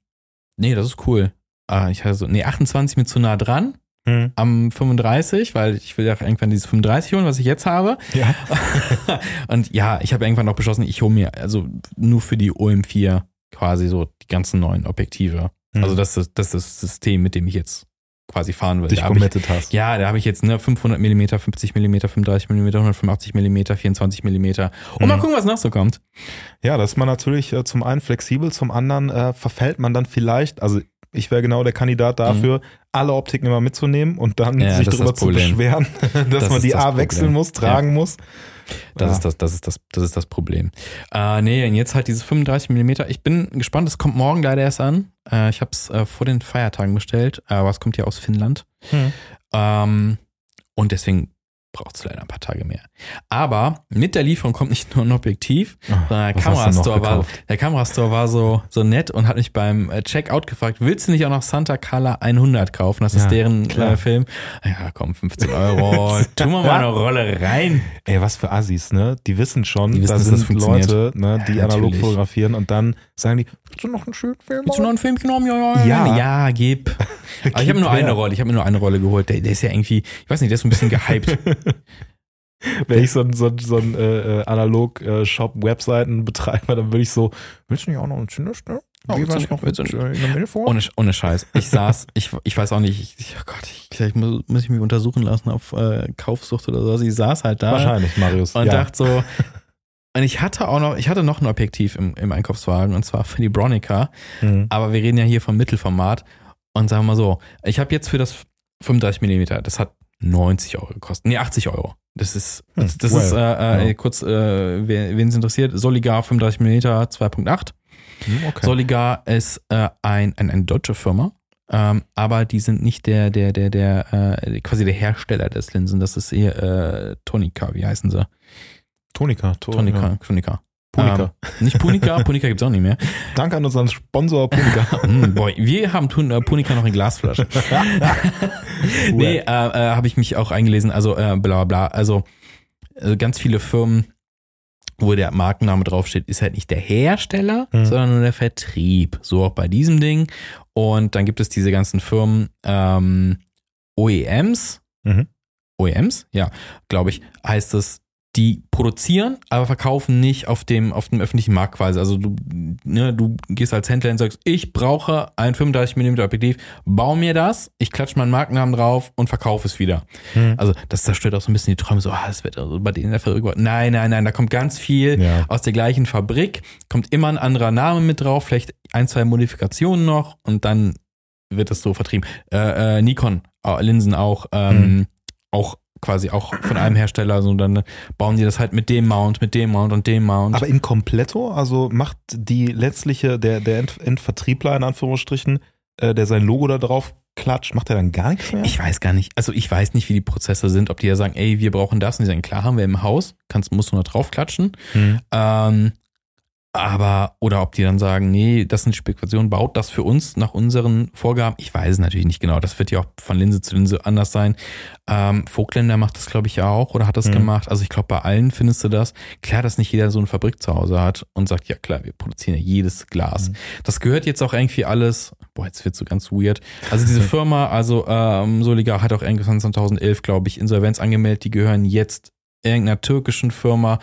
nee, das ist cool. Äh, ich hatte so, nee, 28 mit zu nah dran Hm. am 35, weil ich will ja auch irgendwann dieses 35 holen, was ich jetzt habe. Ja. und ja, ich habe irgendwann auch beschlossen, ich hole mir also nur für die OM4 quasi so die ganzen neuen Objektive. Hm. Also das ist, das ist das System, mit dem ich jetzt quasi fahren will. dich hab ich, committed hast. ja, da habe ich jetzt ne, 500 mm, 50 mm, 35 mm, 185 mm, 24 mm. Und mal Mhm. gucken, was noch so kommt. Ja, da ist man natürlich äh, zum einen flexibel, zum anderen äh, verfällt man dann vielleicht, also ich wäre genau der Kandidat dafür, alle Optiken immer mitzunehmen und dann Mhm. Ja, sich das darüber das zu beschweren, dass Das man die das A wechseln Problem. muss, tragen muss. Das Ja. ist das, das ist das, das ist das Problem. Äh, nee, und jetzt halt diese 35 mm. Ich bin gespannt, es kommt morgen leider erst an. Äh, ich habe es äh, vor den Feiertagen bestellt, äh, aber es kommt ja aus Finnland. Hm. Ähm, und deswegen braucht es leider ein paar Tage mehr. Aber mit der Lieferung kommt nicht nur ein Objektiv, sondern der Kamerastore war, der Kamerastore war so, so nett und hat mich beim äh, Checkout gefragt, willst du nicht auch noch Santa Carla 100 kaufen? Das ist Ja, deren klar. äh, Film. Ja, komm, 15 Euro. Tun wir mal eine Rolle rein. Ey, was für Assis, ne? Die wissen schon, Die wissen, da das sind funktioniert. Leute, ne, die Ja, analog fotografieren und dann sagen die, willst du noch einen schönen Film? Willst du noch einen Film genommen? Ja, ja, Ja. ja. Gib. Aber ich habe nur eine Rolle. Ich habe mir nur eine Rolle geholt. Der, der ist ja irgendwie, ich weiß nicht, der ist so ein bisschen gehypt. Wenn ich so ein, so so ein äh, Analog-Shop-Webseitenbetreiber, dann würde ich so, willst du nicht auch noch einen Cinderstern? Wie willst du noch willst du äh, in der Milf vor? Ohne, ohne Scheiß. Ich saß, ich, ich weiß auch nicht, ich, oh Gott, ich, vielleicht muss, muss ich mich untersuchen lassen auf äh, Kaufsucht oder so. Ich saß halt da Wahrscheinlich, Marius. und ja. dachte so, und ich hatte auch noch, ich hatte noch ein Objektiv im, im Einkaufswagen und zwar für die Bronica, Mhm. aber wir reden ja hier vom Mittelformat und sagen wir mal so, ich habe jetzt für das 35 Millimeter, das hat 90 Euro gekostet, nee 80 Euro. Das ist, Hm, das, das well, ist äh, äh, ja. kurz, äh, wen es interessiert, Soligar 35 Millimeter 2.8. Hm, Okay. Soligar ist äh, ein, ein, eine deutsche Firma, ähm, aber die sind nicht der, der, der, der, äh, quasi der Hersteller des Linsen. Das ist eher äh, Tonica, wie heißen sie? Tonika. To- Tonica, Ja. Tonica. Punica. Ähm, nicht Punica, Punica gibt's auch nicht mehr. Danke an unseren Sponsor Punika. Hm, boy, wir haben Tun, äh, Punica noch in Glasflaschen. nee, äh, äh, habe ich mich auch eingelesen. Also äh, bla bla. Also äh, ganz viele Firmen, wo der Markenname draufsteht, ist halt nicht der Hersteller, Mhm. sondern nur der Vertrieb. So auch bei diesem Ding. Und dann gibt es diese ganzen Firmen, ähm, OEMs. Mhm. OEMs, ja, glaube ich, heißt es, die produzieren, aber verkaufen nicht auf dem, auf dem öffentlichen Markt quasi. Also du, ne, du gehst als Händler und sagst, ich brauche ein 35 mm Objektiv, bau mir das, ich klatsche meinen Markennamen drauf und verkaufe es wieder. Mhm. Also das zerstört auch so ein bisschen die Träume, so, ah, das wird also bei denen der Fabrik. Nein, nein, nein, da kommt ganz viel Ja. aus der gleichen Fabrik, kommt immer ein anderer Name mit drauf, vielleicht ein, zwei Modifikationen noch und dann wird es so vertrieben. Äh, äh, Nikon, äh, Linsen auch, ähm, auch quasi auch von einem Hersteller, so dann bauen die das halt mit dem Mount, mit dem Mount und dem Mount. Aber in Kompletto, also macht die letztliche, der, der End, Endvertriebler in Anführungsstrichen, äh, der sein Logo da drauf klatscht, macht er dann gar nichts mehr? ich weiß gar nicht, also ich weiß nicht, wie die Prozesse sind, ob die ja sagen, ey, wir brauchen das und die sagen, klar, haben wir im Haus, kannst, musst du nur draufklatschen. Mhm. Ähm, aber, oder ob die dann sagen, nee, das sind Spekulationen, baut das für uns nach unseren Vorgaben. Ich weiß es natürlich nicht genau. Das wird ja auch von Linse zu Linse anders sein. Ähm, Vogtländer macht das, glaube ich, ja auch oder hat das Mhm. gemacht. Also ich glaube, bei allen findest du das. Klar, dass nicht jeder so eine Fabrik zu Hause hat und sagt, ja klar, wir produzieren ja jedes Glas. Mhm. Das gehört jetzt auch irgendwie alles, boah, jetzt wird so ganz weird. Also diese Firma, also ähm, Soligar hat auch irgendwann 2011, glaube ich, Insolvenz angemeldet. Die gehören jetzt irgendeiner türkischen Firma,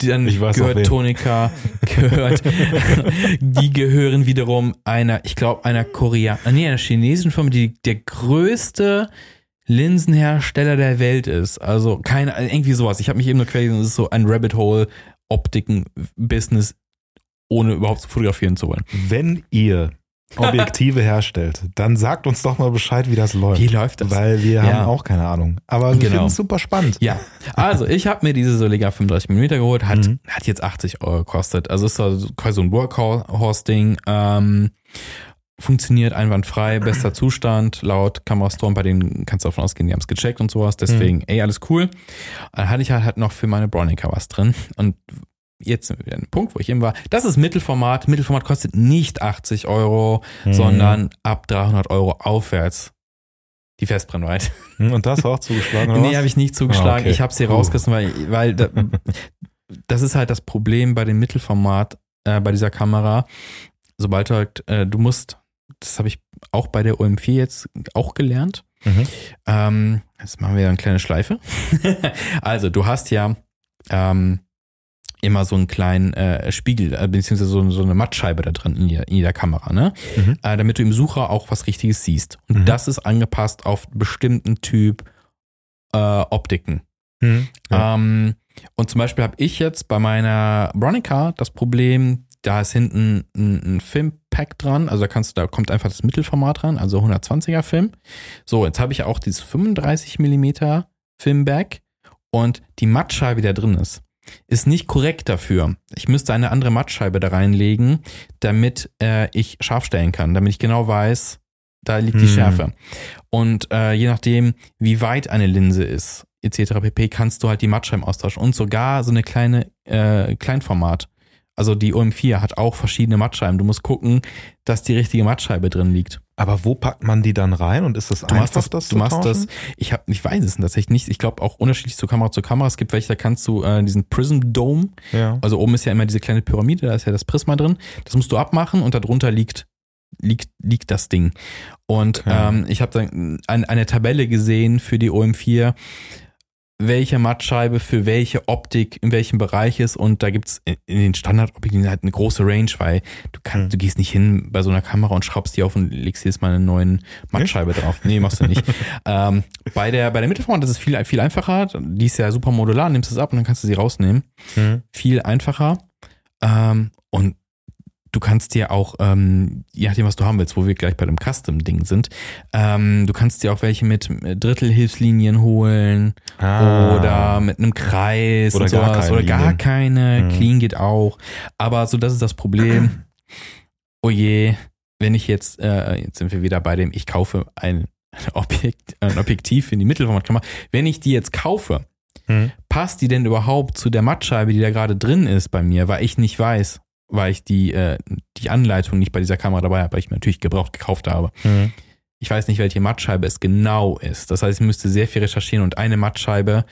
dann gehört Tonika, gehört, die gehören wiederum einer, ich glaube, einer Korea, nee, einer chinesischen Firma, die der größte Linsenhersteller der Welt ist. Also keine, irgendwie sowas. Ich habe mich eben nur quasi, das ist so ein Rabbit Hole Optiken-Business, ohne überhaupt zu fotografieren zu wollen. Wenn ihr Objektive herstellt, dann sagt uns doch mal Bescheid, wie das läuft. Wie läuft das? Weil wir Ja. haben auch keine Ahnung. Aber wir Genau. finden es super spannend. Ja, also ich habe mir diese Soliga 35 mm geholt, hat, Mhm. hat jetzt 80 Euro gekostet. Also ist so quasi so ein Workhorse-Ding. Ähm, funktioniert einwandfrei, bester Zustand, laut Kamerastorm, bei denen kannst du davon ausgehen, die haben es gecheckt und sowas. Deswegen, ey, alles cool. Dann hatte ich halt, halt noch für meine Bronica was drin. Und jetzt wieder dem Punkt, wo ich eben war. Das ist Mittelformat. Mittelformat kostet nicht 80 Euro, Mhm. sondern ab 300 Euro aufwärts. Die Festbrennweite. Hm, Und das auch zugeschlagen? Oder Nee, habe ich nicht zugeschlagen. Ah, okay. Ich habe sie rausgerissen, weil, weil da, das ist halt das Problem bei dem Mittelformat, äh, bei dieser Kamera. Sobald du halt, äh, du musst, das habe ich auch bei der OM4 jetzt auch gelernt. Mhm. Ähm, jetzt machen wir eine kleine Schleife. also, du hast ja ähm, immer so einen kleinen äh, Spiegel, äh, beziehungsweise so, so eine Mattscheibe da drin in jeder, in jeder Kamera, ne? Mhm. Äh, damit du im Sucher auch was Richtiges siehst. Und Mhm. das ist angepasst auf bestimmten Typ äh, Optiken. Mhm. Ja. Ähm, und zum Beispiel habe ich jetzt bei meiner Bronica das Problem, da ist hinten ein, ein Filmpack dran, also da kannst du, da kommt einfach das Mittelformat dran, also 120er Film. So, jetzt habe ich auch dieses 35 Millimeter Filmback und die Mattscheibe, die da drin ist, ist nicht korrekt dafür. Ich müsste eine andere Mattscheibe da reinlegen, damit äh, ich scharf stellen kann, damit ich genau weiß, da liegt die Hm. Schärfe. Und äh, je nachdem, wie weit eine Linse ist, etc. pp, kannst du halt die Mattscheiben austauschen. Und sogar so eine kleine äh, Kleinformat. Also die OM4 hat auch verschiedene Mattscheiben. Du musst gucken, dass die richtige Mattscheibe drin liegt. Aber wo packt man die dann rein und ist das Du einfach, machst das, das du machst das. tauschen? Ich habe, ich weiß es tatsächlich nicht. Ich glaube auch unterschiedlich zu Kamera zu Kamera. Es gibt welche, da kannst du äh, diesen Prism Dome. Ja. Also oben ist ja immer diese kleine Pyramide, da ist ja das Prisma drin. Das musst du abmachen und darunter liegt liegt liegt das Ding. Und Okay. ähm, ich habe dann ein, eine Tabelle gesehen für die OM4. Welche Mattscheibe für welche Optik in welchem Bereich ist und da gibt's in, in den Standardoptiken halt eine große Range, weil du kannst, Mhm. du gehst nicht hin bei so einer Kamera und schraubst die auf und legst jetzt mal eine neuen Mattscheibe drauf. Nee, machst du nicht. ähm, bei der, bei der Mittelformat ist es viel, viel einfacher. Die ist ja super modular, nimmst es ab und dann kannst du sie rausnehmen. Mhm. Viel einfacher. Ähm, und du kannst dir auch, ähm, je nachdem, was du haben willst, wo wir gleich bei dem Custom-Ding sind, ähm, du kannst dir auch welche mit Drittelhilfslinien holen Ah. oder mit einem Kreis Oder gar sowas keine oder gar keine. Mhm. Clean geht auch. Aber so, das ist das Problem. Oh je, wenn ich jetzt, äh, jetzt sind wir wieder bei dem, ich kaufe ein Objekt, ein Objektiv in die Mittelformatkamera. Wenn ich die jetzt kaufe, Mhm. passt die denn überhaupt zu der Mattscheibe, die da gerade drin ist bei mir, weil ich nicht weiß, weil ich die, äh, die Anleitung nicht bei dieser Kamera dabei habe, weil ich mir natürlich gebraucht gekauft habe. Mhm. Ich weiß nicht, welche Mattscheibe es genau ist. Das heißt, ich müsste sehr viel recherchieren und eine Mattscheibe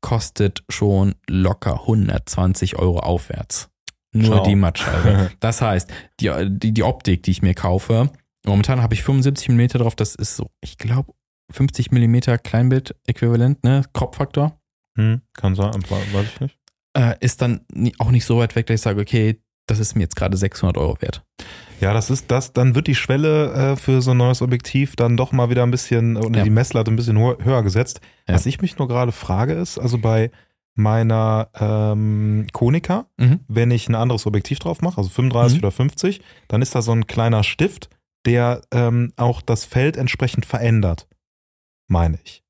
kostet schon locker 120 Euro aufwärts. Nur Schau. die Mattscheibe. Das heißt, die, die, die Optik, die ich mir kaufe, momentan habe ich 75 mm drauf, das ist so, ich glaube, 50 mm Kleinbild-Äquivalent, ne? Crop-Faktor. Mhm. Kann sein, weiß ich nicht. Äh, ist dann auch nicht so weit weg, dass ich sage, okay, das ist mir jetzt gerade 600 Euro wert. Ja, das ist das, dann wird die Schwelle äh, für so ein neues Objektiv dann doch mal wieder ein bisschen, oder Ja. die Messlatte ein bisschen höher gesetzt. Ja. Was ich mich nur gerade frage ist, also bei meiner ähm, Konica, Mhm. wenn ich ein anderes Objektiv drauf mache, also 35 Mhm. oder 50, dann ist da so ein kleiner Stift, der ähm, auch das Feld entsprechend verändert. Meine ich.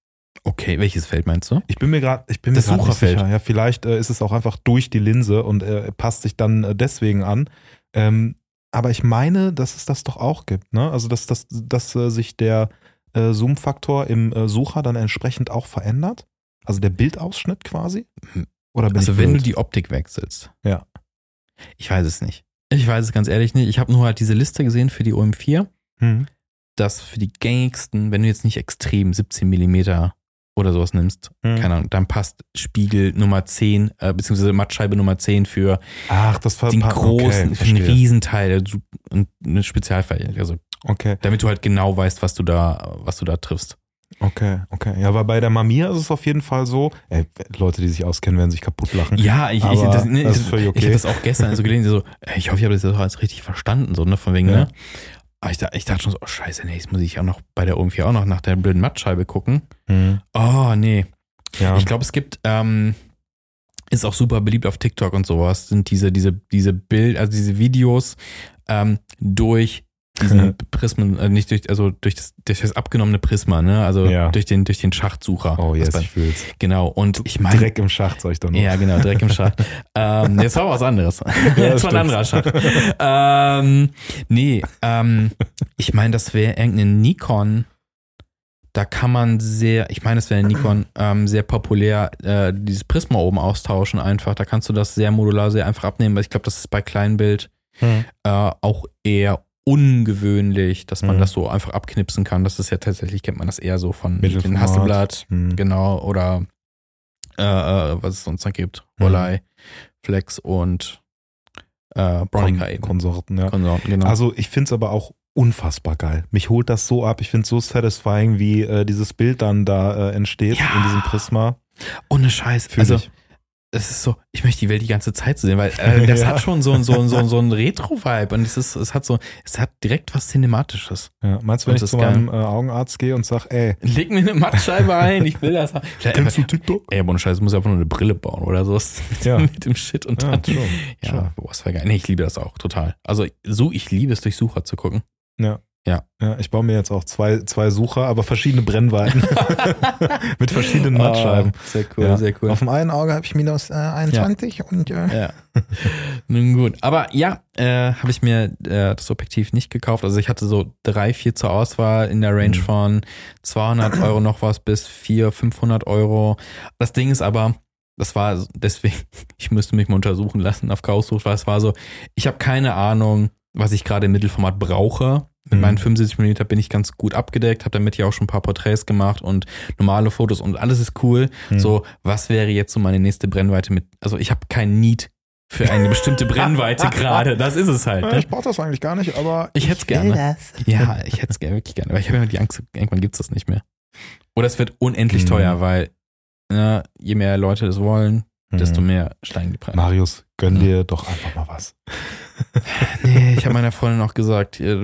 Okay, welches Feld meinst du? Ich bin mir gerade, ich bin mir Das gerade nicht Sucherfeld. sicher. Ja, vielleicht äh, ist es auch einfach durch die Linse und äh, passt sich dann äh, deswegen an. Ähm, aber ich meine, dass es das doch auch gibt, ne? Also dass, dass, dass äh, sich der äh, Zoom-Faktor im äh, Sucher dann entsprechend auch verändert. Also der Bildausschnitt quasi. Oder bin Also wenn du die Optik wechselst. Ja. Ich weiß es nicht. Ich weiß es ganz ehrlich nicht. Ich habe nur halt diese Liste gesehen für die OM4, Hm. dass für die gängigsten, wenn du jetzt nicht extrem 17 Millimeter oder sowas nimmst, Hm. keine Ahnung, dann passt Spiegel Nummer 10, äh, beziehungsweise Mattscheibe Nummer 10 für Ach, das den großen, okay, für einen verstehe. Riesenteil und eine Spezialfall. Also Okay, damit du halt genau weißt, was du da, was du da triffst. okay, okay. Ja, aber bei der Mamiya ist es auf jeden Fall so. Ey, Leute, die sich auskennen, werden sich kaputt lachen. Ja, ich, ich, das, ne, das ich, völlig ich okay. habe das auch gestern so gelesen, so, ich hoffe, ich habe das jetzt auch alles richtig verstanden, so, ne, von wegen, Ja. ne? Aber ich, da- ich dachte schon so, oh scheiße, nee, jetzt muss ich auch noch bei der OM4 auch noch nach der blöden Mattscheibe gucken. Hm. Oh, nee. Ja. Ich glaube, es gibt, ähm, ist auch super beliebt auf TikTok und sowas, sind diese, diese, diese Bild, also diese Videos ähm, durch diesen Prismen, äh, nicht durch, also durch das, durch das abgenommene Prisma, ne? Also Ja. durch den, durch den Schachtsucher. oh, Was yes, ich fühl's. Genau. Und ich meine, Dreck im Schacht, sag ich doch nur. ja, genau, Dreck im Schacht. ähm, jetzt war was anderes. das jetzt war ein anderer Schacht. ähm, nee, ähm, ich meine, das wäre irgendeine Nikon. Da kann man sehr, ich meine, das wäre Nikon, ähm, sehr populär, äh, dieses Prisma oben austauschen einfach. Da kannst du das sehr modular, sehr einfach abnehmen, weil ich glaube, das ist bei Kleinbild Hm. äh, auch eher ungewöhnlich, dass man Mhm. das so einfach abknipsen kann. Das ist ja tatsächlich, kennt man das eher so von dem Mittelformat. Hasselblatt. Hm. Genau, oder äh, äh, was es sonst noch gibt. Mhm. Rolei, Flex und äh, Bronica Kon eben. Konsorten, ja. Konsorten, genau. Also ich find's aber auch unfassbar geil. Mich holt das so ab. Ich find's so satisfying, wie äh, dieses Bild dann da äh, entsteht Ja. in diesem Prisma. ohne Scheiß. Fühl Also, ich. Es ist so, ich möchte die Welt die ganze Zeit sehen, weil äh, das Ja. hat schon so, ein- so, so, so ein Retro-Vibe und es ist, es hat so, es hat direkt was Cinematisches. Ja, meinst du, wenn ich zu geil. meinem äh, Augenarzt gehe und sag, ey, Leg mir eine Mattscheibe ein, ich will das haben. Kennst du TikTok? ey, aber ohne Scheiß, du musst einfach nur eine Brille bauen oder so. Mit, Ja. mit dem Shit und Ja, dann. schon. Ja, schon. boah, das war geil. Nee, ich liebe das auch total. Also, so, ich liebe es, durch Sucher zu gucken. Ja. Ja. Ja, ich baue mir jetzt auch zwei, zwei Sucher, aber verschiedene Brennweiten. Mit verschiedenen Mattscheiben. Ah, sehr cool, Ja. sehr cool. Auf dem einen Auge habe ich minus äh, 21 und äh, Ja. Nun gut. Aber ja, äh, habe ich mir äh, das Objektiv nicht gekauft. Also ich hatte so drei, vier zur Auswahl in der Range Mhm. von 200 Euro noch was bis 400, 500 Euro. Das Ding ist aber, das war deswegen, ich müsste mich mal untersuchen lassen auf Chaossucht, weil es war so, ich habe keine Ahnung, was ich gerade im Mittelformat brauche. Mit Mhm. meinen 75 mm bin ich ganz gut abgedeckt, habe damit ja auch schon ein paar Porträts gemacht und normale Fotos und alles ist cool. Mhm. So, was wäre jetzt so meine nächste Brennweite mit? Also ich habe kein Need für eine bestimmte Brennweite gerade. Das ist es halt. Ne? ich brauche das eigentlich gar nicht, aber Ich hätte es gerne. das. Ja, ich hätte es gerne, wirklich gerne. Aber ich habe immer die Angst, irgendwann gibt's das nicht mehr. Oder es wird unendlich Mhm. teuer, weil na, je mehr Leute das wollen, desto Mhm. mehr steigen die Preise. Marius, gönn Ja. dir doch einfach mal was. Nee, ich habe meiner Freundin auch gesagt, äh,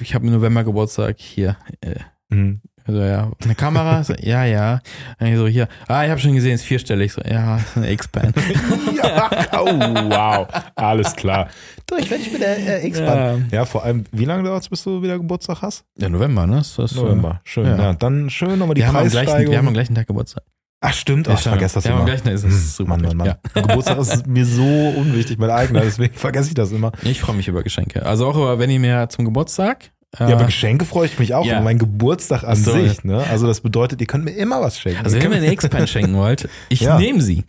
ich habe im November Geburtstag, hier, äh, Mhm. also ja, eine Kamera? So, ja, ja. Und ich so, hier, ah, ich habe schon gesehen, ist vierstellig. So, ja, X-Pan. ja, oh, wow. Alles klar. Durch, wenn ich mit der äh, Ja. Ja, vor allem, wie lange dauert es, bis du wieder Geburtstag hast? ja, November, ne? Das ist, äh, November. Schön. ja. Ja. dann schön nochmal die Wir haben, am gleichen, Preissteigerung. wir haben am gleichen Tag Geburtstag. Ach stimmt, Ach, ich vergesse das Ja, immer. am gleichen Tag ist es Hm, super Mann, Mann, Mann. Ja. Geburtstag ist mir so unwichtig, mein eigener, deswegen vergesse ich das immer. Ich freue mich über Geschenke. Also auch über, wenn ihr mir zum Geburtstag. Äh, Ja, aber Geschenke freue ich mich auch ja. meinen Geburtstag an so, sich. Ne? Also das bedeutet, ihr könnt mir immer was schenken. also Ihr wenn ihr könnt- mir eine X-Pan schenken wollt, ich Ja. nehme sie.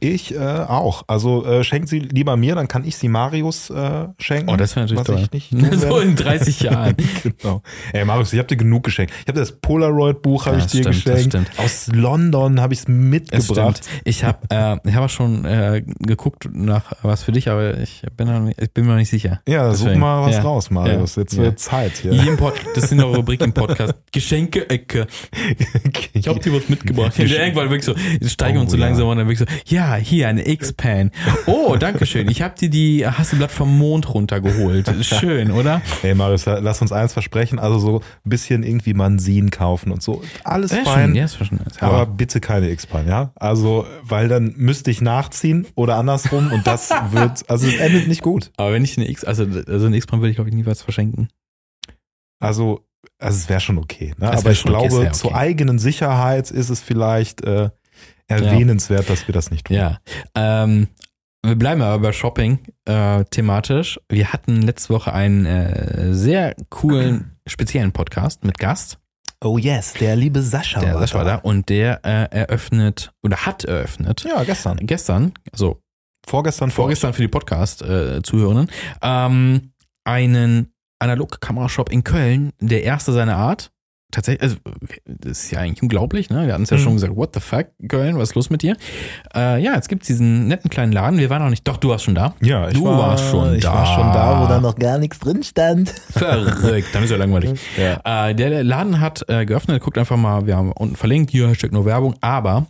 ich äh, auch. Also äh, schenkt sie lieber mir, dann kann ich sie Marius äh, schenken. Oh, das wäre natürlich toll. Ich nicht so in 30 Jahren. genau. Ey, Marius, ich habe dir genug geschenkt. Ich habe das Polaroid-Buch habe ich dir stimmt, geschenkt. Aus London habe ich es mitgebracht. Ich habe äh, ich hab auch schon äh, geguckt nach was für dich, aber ich bin, noch nicht, ich bin mir noch nicht sicher. Ja, such Deswegen, mal was ja. raus, Marius. Jetzt wird Zeit hier. Hier im Pod das ist in der Rubrik im Podcast. Geschenke-Ecke. Ich habe dir was mitgebracht. Und irgendwann wirklich so, steigen wir uns so Oh, ja. langsam und dann wirklich so, ja, hier eine X-Pan. Oh, danke schön. Ich habe dir die Hasselblatt vom Mond runtergeholt. Schön, oder? Ey, Marius, lass uns eins versprechen. Also so ein bisschen irgendwie Mansin kaufen und so. Alles Ja, fein. schon, ja, ist schon nice. Aber Aber bitte keine X-Pan, ja? Also, weil dann müsste ich nachziehen oder andersrum und das wird, also es endet nicht gut. aber wenn ich eine X, also, also eine X-Pan würde ich glaube ich nie was verschenken. Also, also es wäre schon okay. Ne? Aber ich glaube, okay. zur eigenen Sicherheit ist es vielleicht äh, erwähnenswert, dass wir das nicht tun. Ja. Ähm, wir bleiben aber bei Shopping äh, thematisch. Wir hatten letzte Woche einen äh, sehr coolen, speziellen Podcast mit Gast. Oh yes, der liebe Sascha. Der Sascha war da und der äh, eröffnet oder hat eröffnet Ja, gestern. gestern, also Vorgestern, vorgestern für die Podcast-Zuhörenden, ähm, einen Analog-Kamerashop in Köln, der erste seiner Art. Tatsächlich, also das ist ja eigentlich unglaublich, ne? Wir hatten es ja Mhm. schon gesagt, what the fuck, Köln, was ist los mit dir? Äh, ja, jetzt gibt's diesen netten kleinen Laden. Wir waren noch nicht, doch, du warst schon da. Ja, ich Du war, warst schon ich da. war schon da, wo dann noch gar nichts drin stand. Verrückt, dann ist ja langweilig. Ja. Äh, der, der Laden hat äh, geöffnet, guckt einfach mal, wir haben unten verlinkt, hier Hashtag nur Werbung, aber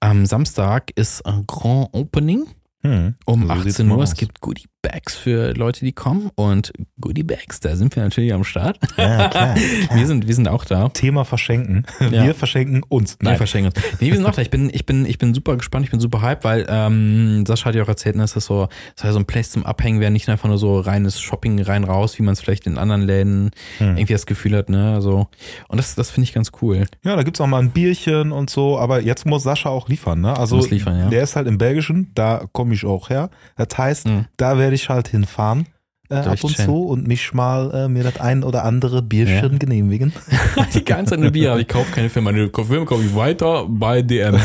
am Samstag ist ein Grand Opening Hm. um So sieht's 18 mal Uhr. Es gibt Goodie Bags für Leute, die kommen und Goodie Bags, da sind wir natürlich am Start. Ja, klar, Wir sind, wir sind auch da. Thema verschenken. Ja. Wir verschenken uns. Wir verschenken uns. Nee, wir sind auch da. Ich bin, ich bin, ich bin super gespannt, ich bin super hype, weil ähm, Sascha hat ja auch erzählt, ne, dass das so, das heißt, so ein Place zum Abhängen wäre nicht einfach nur so reines Shopping rein raus, wie man es vielleicht in anderen Läden Hm. irgendwie das Gefühl hat, ne? So. Und das, das finde ich ganz cool. Ja, da gibt's auch mal ein Bierchen und so, aber jetzt muss Sascha auch liefern, ne? Also Muss liefern, ja. der ist halt im Belgischen, da komme ich auch her. Das heißt, Mhm. da werde ich halt hinfahren äh, ab und zu und mich mal äh, mir das ein oder andere Bierchen Ja. genehmigen. Die ganze Zeit eine Bier, aber ich kaufe keine Firma. Meine Filme kaufe ich weiter bei DM.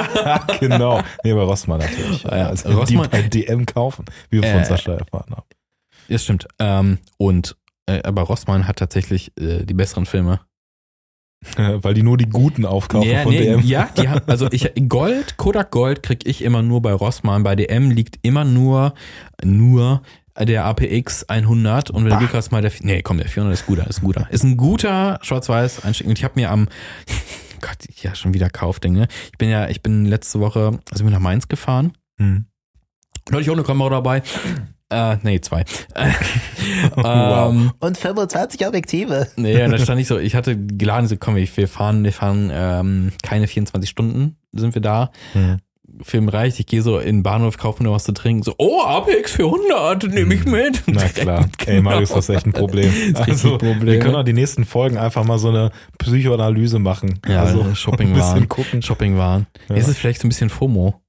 genau. Nee, bei Rossmann natürlich. Ja, also Rossmann- die bei DM kaufen, wie wir von Äh, Sascha erfahren haben. Das stimmt. Ähm, und äh, aber Rossmann hat tatsächlich äh, die besseren Filme. Weil die nur die guten aufkaufen ja, von nee, DM. ja, die haben, also ich Gold, Kodak Gold krieg ich immer nur bei Rossmann. Bei DM liegt immer nur nur der APX 100 und wenn du Glück hast mal der nee, komm, der 400 ist guter, ist guter. Ist ein guter schwarz-weiß Einstieg und ich habe mir am Gott, ja schon wieder Kaufding, ne? Ich bin ja ich bin letzte Woche also bin nach Mainz gefahren. Hm. Da hatte ich auch eine Kamera dabei. Äh, nee, zwei. Wow. ähm, Und 25 Objektive. Nee, und da stand ich so, ich hatte geladen, so komm, wir fahren, wir fahren ähm, keine 24 Stunden, sind wir da. Hm. Film reicht, ich gehe so in den Bahnhof, kaufe mir was zu trinken, so, oh, APX 400, nehme ich mit. Na klar. Ey, Marius, das ist echt ein Problem. Ist richtig Also, Problem. wir können auch die nächsten Folgen einfach mal so eine Psychoanalyse machen. Ja, also Shopping ein bisschen waren. gucken. Shopping waren. Ja. Ist es vielleicht so ein bisschen FOMO?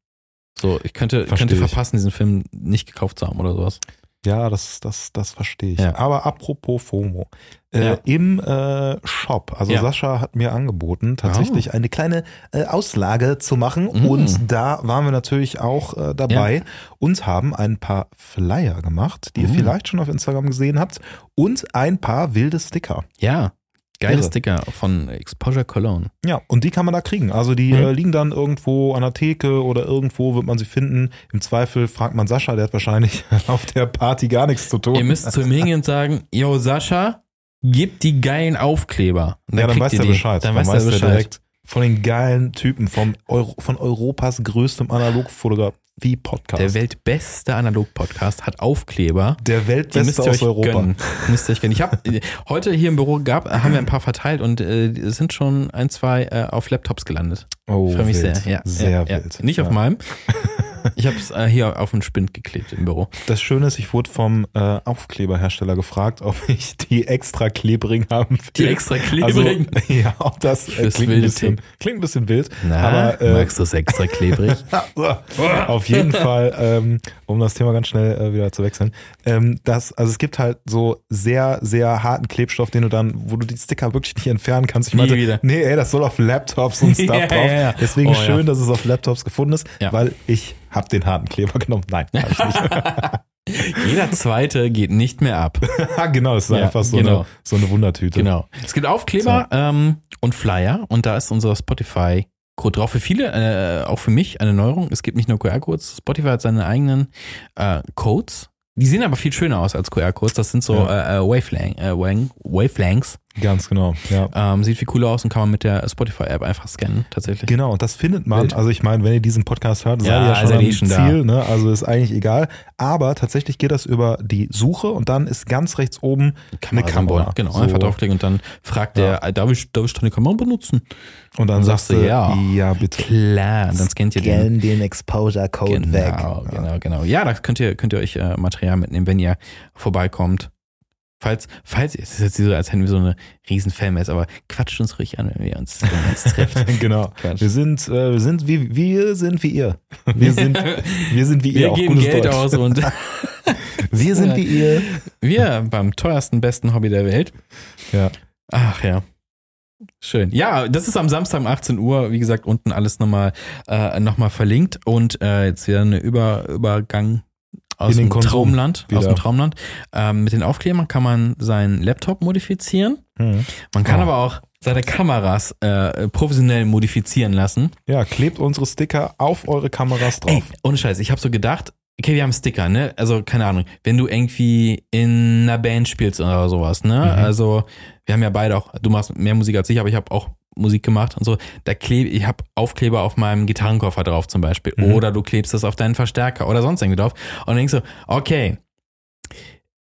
So, ich könnte, Versteh könnte verpassen, diesen Film nicht gekauft zu haben oder sowas. Ja, das, das, das verstehe ich. Ja. Aber apropos FOMO. Äh, Ja. Im äh, Shop, also Ja. Oh. Sascha hat mir angeboten, tatsächlich eine kleine äh, Auslage zu machen. Mm. Und da waren wir natürlich auch äh, dabei und haben ein paar Flyer gemacht, die ihr Mm. vielleicht schon auf Instagram gesehen habt. Und ein paar wilde Sticker. Ja, geile Irre. Sticker von Exposure Cologne. Ja, und die kann man da kriegen. Also die Mhm. äh, liegen dann irgendwo an der Theke oder irgendwo wird man sie finden. Im Zweifel fragt man Sascha, der hat wahrscheinlich auf der Party gar nichts zu tun. Ihr müsst zu ihm hingehen und sagen, yo, Sascha, gib die geilen Aufkleber. Und ja, dann weiß er. Bescheid. Dann weiß er er Bescheid. direkt, von den geilen Typen vom Euro, von Europas größtem Analogfotografie-Podcast. Der weltbeste Analog-Podcast hat Aufkleber. Der Weltbeste müsst ihr aus euch Europa. gönnen. Müsst ihr euch gönnen. Ich habe heute hier im Büro gab, haben wir ein paar verteilt und äh, sind schon ein, zwei äh, auf Laptops gelandet. Oh, Ich freue mich wild. sehr. Ja, sehr ja, wild. Ja. Nicht auf meinem. Ich habe es äh, hier auf den Spind geklebt im Büro. Das Schöne ist, ich wurde vom äh, Aufkleberhersteller gefragt, ob ich die extra klebring haben will. Die extra Klebring? Also, ja, auch das äh, klingt, ein bisschen, klingt ein bisschen wild. Na, aber äh, magst du es extra klebrig? auf jeden Fall, ähm, um das Thema ganz schnell äh, wieder zu wechseln. Ähm, das, also es gibt halt so sehr, sehr harten Klebstoff, den du dann, wo du die Sticker wirklich nicht entfernen kannst. Ich Nie meinte, wieder. nee, ey, das soll auf Laptops und Stuff Ja, drauf. ja, ja. Deswegen Oh, ja. schön, dass es auf Laptops gefunden ist, Ja. weil ich habe den harten Kleber genommen. Nein, hab ich nicht. Jeder zweite geht nicht mehr ab. genau, das ist Ja, einfach so, genau. eine, so eine Wundertüte. Genau. Es gibt Aufkleber ähm, und Flyer und da ist unser Spotify-Code drauf. Für viele, äh, auch für mich, eine Neuerung. Es gibt nicht nur QR-Codes. Spotify hat seine eigenen äh, Codes. Die sehen aber viel schöner aus als QR-Codes. Das sind so Ja. äh, äh, Wavelang, äh, Wang- Wavelengths. Ganz genau, ja. Ähm, sieht viel cooler aus und kann man mit der Spotify-App einfach scannen, tatsächlich. Genau, und das findet man. Wild. Also ich meine, wenn ihr diesen Podcast hört, seid Ja, ihr ja schon seid am ihr schon. Ziel, ne? Also ist eigentlich egal. Aber tatsächlich geht das über die Suche und dann ist ganz rechts oben eine Kamera. Genau, So. einfach draufklicken und dann fragt der, äh, darf ich, darf ich deine Kamera benutzen? Und dann Dann sagst du, ja. ja, bitte. Klar, und dann scannt ihr den. Scan den Exposure-Code Genau, weg. genau, genau. Ja, da könnt ihr, könnt ihr euch äh, Material mitnehmen, wenn ihr vorbeikommt. Falls, falls, es ist jetzt so, als hätten wir so eine riesen Fanbase, aber quatscht uns ruhig an, wenn wir uns, wenn wir uns treffen. genau. Quatsch. Wir sind, äh, wir sind wie, wir sind wie ihr. Wir sind, wir sind wie ihr. wir auf geben Geld Deutsch. aus und Wir sind wie ihr. wir beim teuersten, besten Hobby der Welt. Ja. Ach ja. Schön. Ja, das ist am Samstag um 18 Uhr. Wie gesagt, unten alles nochmal äh, noch mal verlinkt. Und äh, jetzt wieder eine Über Übergang aus dem Konsum Traumland. Aus dem Traumland. Ähm, mit den Aufklebern kann man seinen Laptop modifizieren. Hm. Man kann Oh. aber auch seine Kameras äh, professionell modifizieren lassen. Ja, klebt unsere Sticker auf eure Kameras drauf. Ey, ohne Scheiß, ich habe so gedacht, okay, wir haben Sticker, ne? Also, keine Ahnung, wenn du irgendwie in einer Band spielst oder sowas, ne? Mhm. Also, wir haben ja beide auch, du machst mehr Musik als ich, aber ich habe auch Musik gemacht und so. Da klebe ich habe Aufkleber auf meinem Gitarrenkoffer drauf zum Beispiel. Mhm. Oder du klebst das auf deinen Verstärker oder sonst irgendwie drauf. Und denkst du, okay,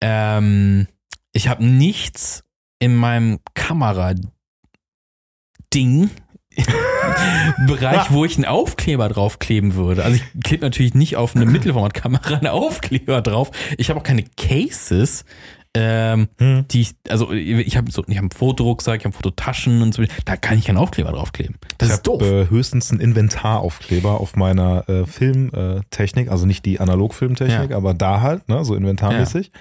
ähm, ich habe nichts in meinem Kamera-Ding, Bereich, wo ich einen Aufkleber draufkleben würde. Also ich klebe natürlich nicht auf eine Mittelformatkamera einen Aufkleber drauf. Ich habe auch keine Cases, ähm, Hm. die ich, also ich habe so, ich habe einen Fotorucksack, ich habe Fototaschen und so. Da kann ich keinen Aufkleber draufkleben. Das ich ist doof. habe äh, höchstens einen Inventaraufkleber auf meiner äh, Filmtechnik, also nicht die Analogfilmtechnik, Ja. aber da halt, ne, so inventarmäßig.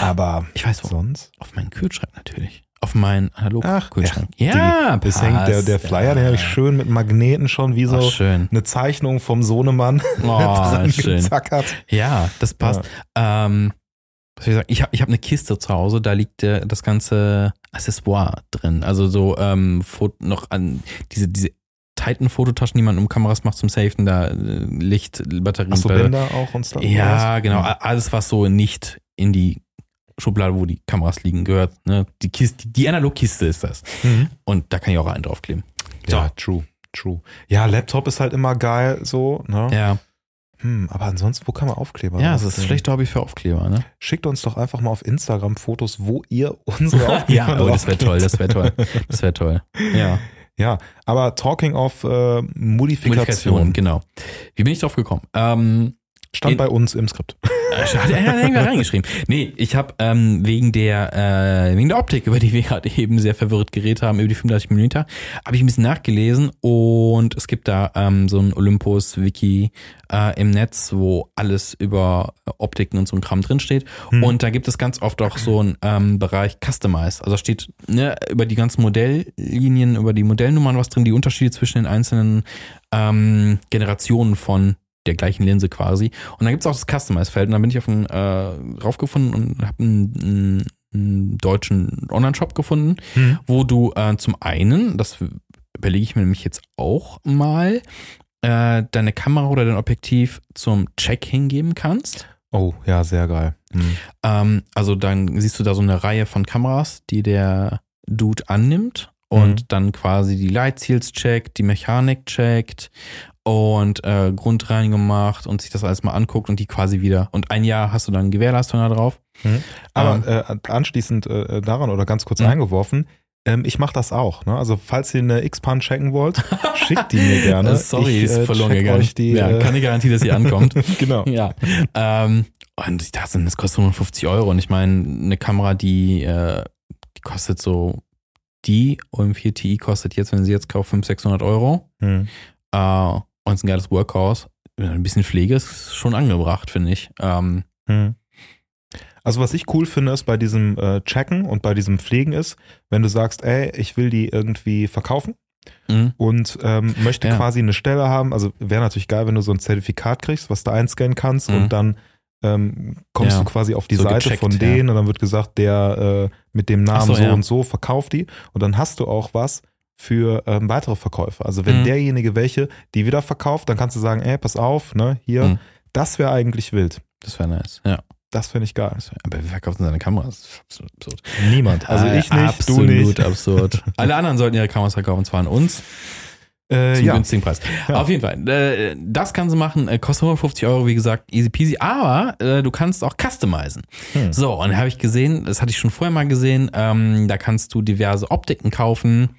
Aber Ich weiß wo. sonst. Auf meinen Kühlschrank natürlich. Auf meinen Ach, Analog-Kühlschrank. ja, Ja, Es hängt der, der Flyer, den habe ich schön mit Magneten schon wie so Ach, schön. eine Zeichnung vom Sohnemann Oh, dran schön. gezackert. Ja, das passt. Ähm, was soll ich sagen? Ich habe ich hab eine Kiste zu Hause, da liegt äh, das ganze Accessoire drin. Also so ähm, noch an diese, diese Titan-Fototaschen, die man um Kameras macht zum Safen, da äh, Licht, Batterien. Du Bälle. Bänder auch und Stuff? Ja, genau. Ja. Alles, was so nicht in die Schublade, wo die Kameras liegen, gehört. Ne? Die Kiste, die Analogkiste ist das. Mhm. Und da kann ich auch einen draufkleben. Ja, true, true. Ja, Laptop ist halt immer geil, so, ne? Ja, Hm, aber ansonsten, wo kann man Aufkleber ja das ist ein schlechter Hobby für Aufkleber, ne? Schickt uns doch einfach mal auf Instagram Fotos, wo ihr unsere Aufkleber Ja, oh, das wäre toll, das wäre toll. Das wäre toll. Ja. Ja, aber talking of äh, Modifikation, Modifikation, genau. Wie bin ich drauf gekommen? Ähm, stand In- bei uns im Skript. hat einer irgendwer reingeschrieben. Nee, ich habe ähm, wegen der äh, wegen der Optik, über die wir gerade eben sehr verwirrt geredet haben, über die 35 mm, habe ich ein bisschen nachgelesen und es gibt da ähm, so ein Olympus-Wiki äh, im Netz, wo alles über Optiken und so ein Kram drinsteht. Hm. Und da gibt es ganz oft auch so einen ähm, Bereich Customize. Also da steht ne, über die ganzen Modelllinien, über die Modellnummern was drin, die Unterschiede zwischen den einzelnen ähm, Generationen von der gleichen Linse quasi. Und dann gibt's auch das Customize-Feld. Und dann bin ich auf einen äh, raufgefunden und habe einen, einen, deutschen Online-Shop gefunden, Hm. wo du äh, zum einen, das überlege ich mir nämlich jetzt auch mal, äh, deine Kamera oder dein Objektiv zum Check hingeben kannst. Oh, ja, sehr geil. Hm. Ähm, also dann siehst du da so eine Reihe von Kameras, die der Dude annimmt. Und Mhm. dann quasi die Leitziels checkt, die Mechanik checkt und äh, Grundreinigung macht und sich das alles mal anguckt und die quasi wieder. Und ein Jahr hast du dann Gewährleistung da drauf. Aber äh, anschließend äh, daran oder ganz kurz Mhm. eingeworfen, ähm, ich mache das auch. Ne? Also falls ihr eine X-Pan checken wollt, schickt die mir gerne. Äh, Sorry, ich, ist äh, verloren gegangen. Euch die, ja, äh, keine Garantie, dass sie ankommt. genau. ja. Ähm, und ich dachte, das kostet 150 Euro. Und ich meine, eine Kamera, die, äh, die kostet so, die OM4 Ti kostet jetzt, wenn sie jetzt kauft, 500, 600 Euro. Hm. Äh, und ist ein geiles Workhouse. Ein bisschen Pflege ist schon angebracht, finde ich. Ähm, Hm. Also was ich cool finde, ist bei diesem äh, Checken und bei diesem Pflegen ist, wenn du sagst, ey, ich will die irgendwie verkaufen mh. und ähm, möchte Ja. quasi eine Stelle haben. Also wäre natürlich geil, wenn du so ein Zertifikat kriegst, was du einscannen kannst Mhm. und dann ähm, kommst Ja. du quasi auf die So Seite gecheckt, von ja. denen und dann wird gesagt, der äh, mit dem Namen so, so, ja. und so verkauft die und dann hast du auch was für ähm, weitere Verkäufe. Also wenn Mhm. derjenige welche die wieder verkauft, dann kannst du sagen, ey, pass auf, ne, hier, Mhm. das wäre eigentlich wild. Das wäre nice. Ja. Das finde ich geil. Aber wer verkauft denn seine Kameras? Das ist absolut absurd. Niemand. Also Äh, ich nicht, absolut du nicht. absurd. Alle anderen sollten ihre Kameras verkaufen, zwar an uns, Äh, zum ja. günstigen Preis. Ja. Auf jeden Fall. Äh, das kannst du machen, äh, kostet 150 Euro, wie gesagt, easy peasy, aber äh, du kannst auch customizen. Hm. So, und habe ich gesehen, das hatte ich schon vorher mal gesehen, ähm, da kannst du diverse Optiken kaufen.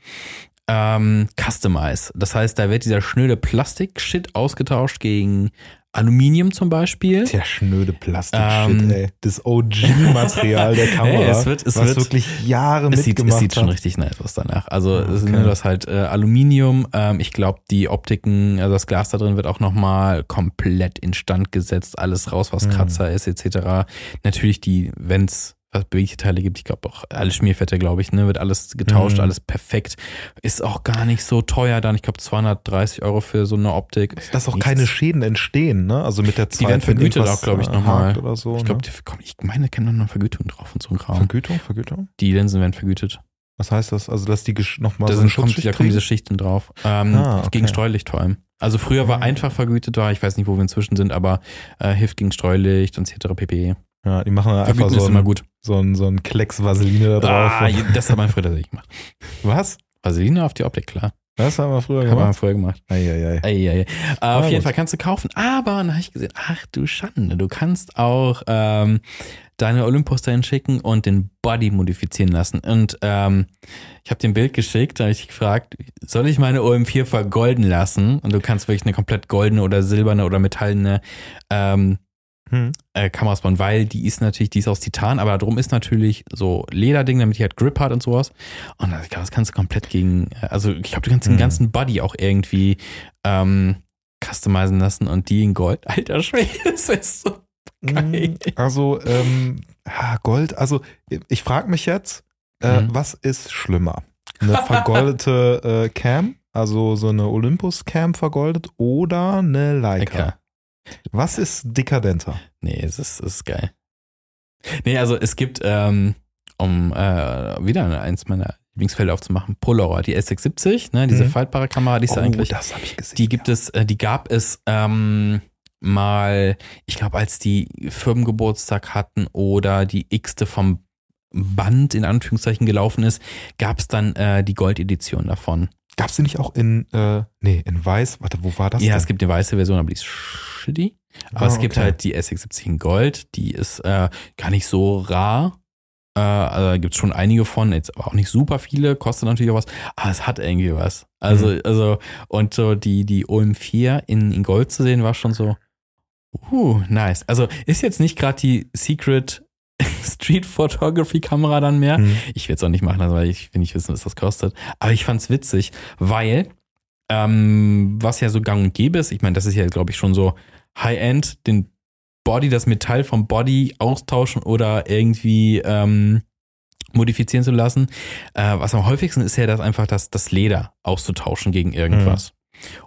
Ähm, Customize. Das heißt, da wird dieser schnöde Plastik-Shit ausgetauscht gegen Aluminium zum Beispiel. Der schnöde Plastik-Shit, Ähm, ey. Das OG-Material der Kamera. Ey, es wird- es was wird- wirklich Jahre Es sieht, es mitgemacht sieht schon hat. richtig nice aus danach. Also es Okay. das halt äh, Aluminium. Ähm, ich glaube, die Optiken, also das Glas da drin wird auch nochmal komplett instand gesetzt. Alles raus, was Mhm. Kratzer ist, etc. Natürlich die, wenn's bewegte Teile gibt, ich glaube auch alle Schmierfette, glaube ich, ne, wird alles getauscht, Mhm. alles perfekt. Ist auch gar nicht so teuer dann. Ich glaube 230 Euro für so eine Optik. Ist Dass auch nichts. keine Schäden entstehen, ne? Also mit der Zeit. Die werden vergütet auch, glaube ich, äh, nochmal. Oder so, Ich glaube, ne? ich meine, kennen noch eine Vergütung drauf und so ein Kram. Vergütung, Vergütung? Die Linsen werden vergütet. Was heißt das? Also, dass die nochmal Da, so eine kommt, da kommen diese? Schichten drauf. Ähm, Ah, okay. Gegen Streulicht vor allem. Also früher war Mhm. einfach vergütet da, ich weiß nicht, wo wir inzwischen sind, aber äh, hilft gegen Streulicht und etc. pp. Ja, die machen einfach Vergüten so ist immer ein, gut. so ein, so ein Klecks Vaseline da drauf. Ah, das hat man früher tatsächlich gemacht. Was? Vaseline auf die Optik, klar. Das haben wir früher Hat man gemacht. früher gemacht. Eieiei. Ei, ei, ei. Äh, auf jeden gut. Fall kannst du kaufen, aber dann habe ich gesehen, ach du Schande, du kannst auch ähm, deine Olympus dahin schicken und den Body modifizieren lassen. Und ähm, ich habe dir ein Bild geschickt, da habe ich gefragt, soll ich meine OM4 vergolden lassen? Und du kannst wirklich eine komplett goldene oder silberne oder metallene ähm, Hm. äh, Kameras bauen, weil die ist natürlich, die ist aus Titan, aber drum ist natürlich so Lederding, damit die halt Grip hat und sowas. Und das, das kannst du komplett gegen, äh, also ich glaube, du kannst den Mhm. ganzen Body auch irgendwie ähm, customizen lassen und die in Gold. Alter Schwede, das ist so geil. Also, ähm, Gold, also ich frage mich jetzt, äh, Mhm. was ist schlimmer? Eine vergoldete äh, Cam, also so eine Olympus-Cam vergoldet oder eine Leica? Lecker. Was ist dekadenter? Nee, es ist, es ist geil. Nee, also es gibt, ähm, um äh, wieder eins meiner Lieblingsfelder aufzumachen, Polaroid, die S670, ne, diese Mhm. faltbare Kamera, die ist eigentlich das habe ich gesehen. Die gibt es, äh, die gab es ähm, mal, ich glaube, als die Firmengeburtstag hatten oder die x-te vom Band in Anführungszeichen gelaufen ist, gab es dann äh, die Gold-Edition davon. Gab es die nicht auch in, äh, nee, in weiß? Warte, wo war das ja, denn? es gibt eine weiße Version, aber die ist shitty. Aber Ah, es gibt okay. halt die S670 in Gold, die ist äh, gar nicht so rar. Äh, also gibt es schon einige von, jetzt aber auch nicht super viele, kostet natürlich auch was, aber es hat irgendwie was. Also, Mhm. also, und so die, die OM4 in, in Gold zu sehen, war schon so, uh, nice. Also ist jetzt nicht gerade die Secret Street Photography Kamera dann mehr. Hm. Ich werde es auch nicht machen, also weil ich will nicht wissen, was das kostet. Aber ich fand's witzig, weil ähm, was ja so gang und gäbe ist, ich meine, das ist ja, glaube ich, schon so High-End, den Body, das Metall vom Body austauschen oder irgendwie ähm, modifizieren zu lassen. Äh, was am häufigsten ist ja das einfach das, das Leder auszutauschen gegen irgendwas.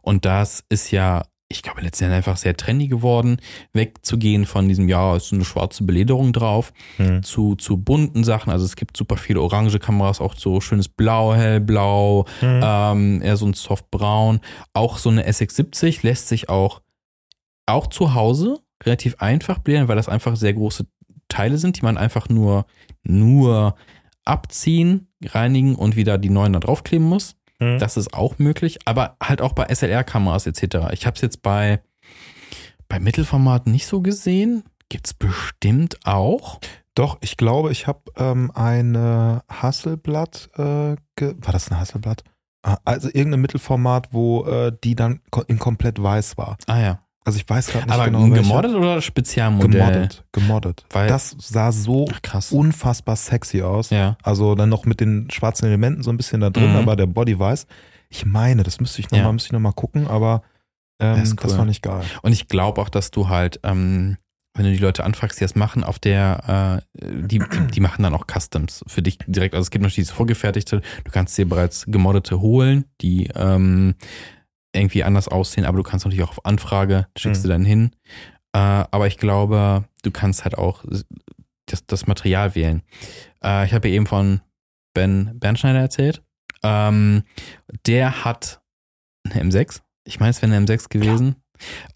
Und das ist ja, ich glaube, letztendlich einfach sehr trendy geworden, wegzugehen von diesem, ja, ist so eine schwarze Belederung drauf, Hm. zu, zu bunten Sachen. Also es gibt super viele orange Kameras, auch so schönes Blau, hellblau, Hm. ähm, eher so ein Softbraun. Auch so eine SX70 lässt sich auch, auch zu Hause relativ einfach blähen, weil das einfach sehr große Teile sind, die man einfach nur, nur abziehen, reinigen und wieder die neuen da draufkleben muss. Hm. Das ist auch möglich, aber halt auch bei SLR-Kameras etc. Ich habe es jetzt bei, bei Mittelformat nicht so gesehen. Gibt's bestimmt auch. Doch, ich glaube, ich habe ähm, eine Hasselblatt, äh, war das ein Hasselblatt? Ah, Also irgendein Mittelformat, wo äh, die dann in komplett weiß war. Ah ja. Also ich weiß gerade nicht aber genau welche. gemoddet oder Spezialmodell? Gemoddet, gemoddet. Weil- das sah so Ach, krass. unfassbar sexy aus. Ja. Also dann noch mit den schwarzen Elementen so ein bisschen da drin, Mhm. aber der Body weiß. Ich meine, das müsste ich nochmal Ja. mal, müsste ich noch mal gucken, aber ähm, Das das, cool. war nicht geil. Und ich glaube auch, dass du halt, ähm, wenn du die Leute anfragst, die das machen, auf der, äh, die, die, machen dann auch Customs für dich direkt. Also es gibt natürlich das vorgefertigte, du kannst dir bereits gemoddete holen, die ähm, irgendwie anders aussehen, aber du kannst natürlich auch auf Anfrage, schickst Mhm. du dann hin. Äh, aber ich glaube, du kannst halt auch das, das Material wählen. Äh, ich habe ja eben von Ben Bernschneider erzählt. Ähm, der hat eine M6. Ich meine, es wäre eine M6 gewesen.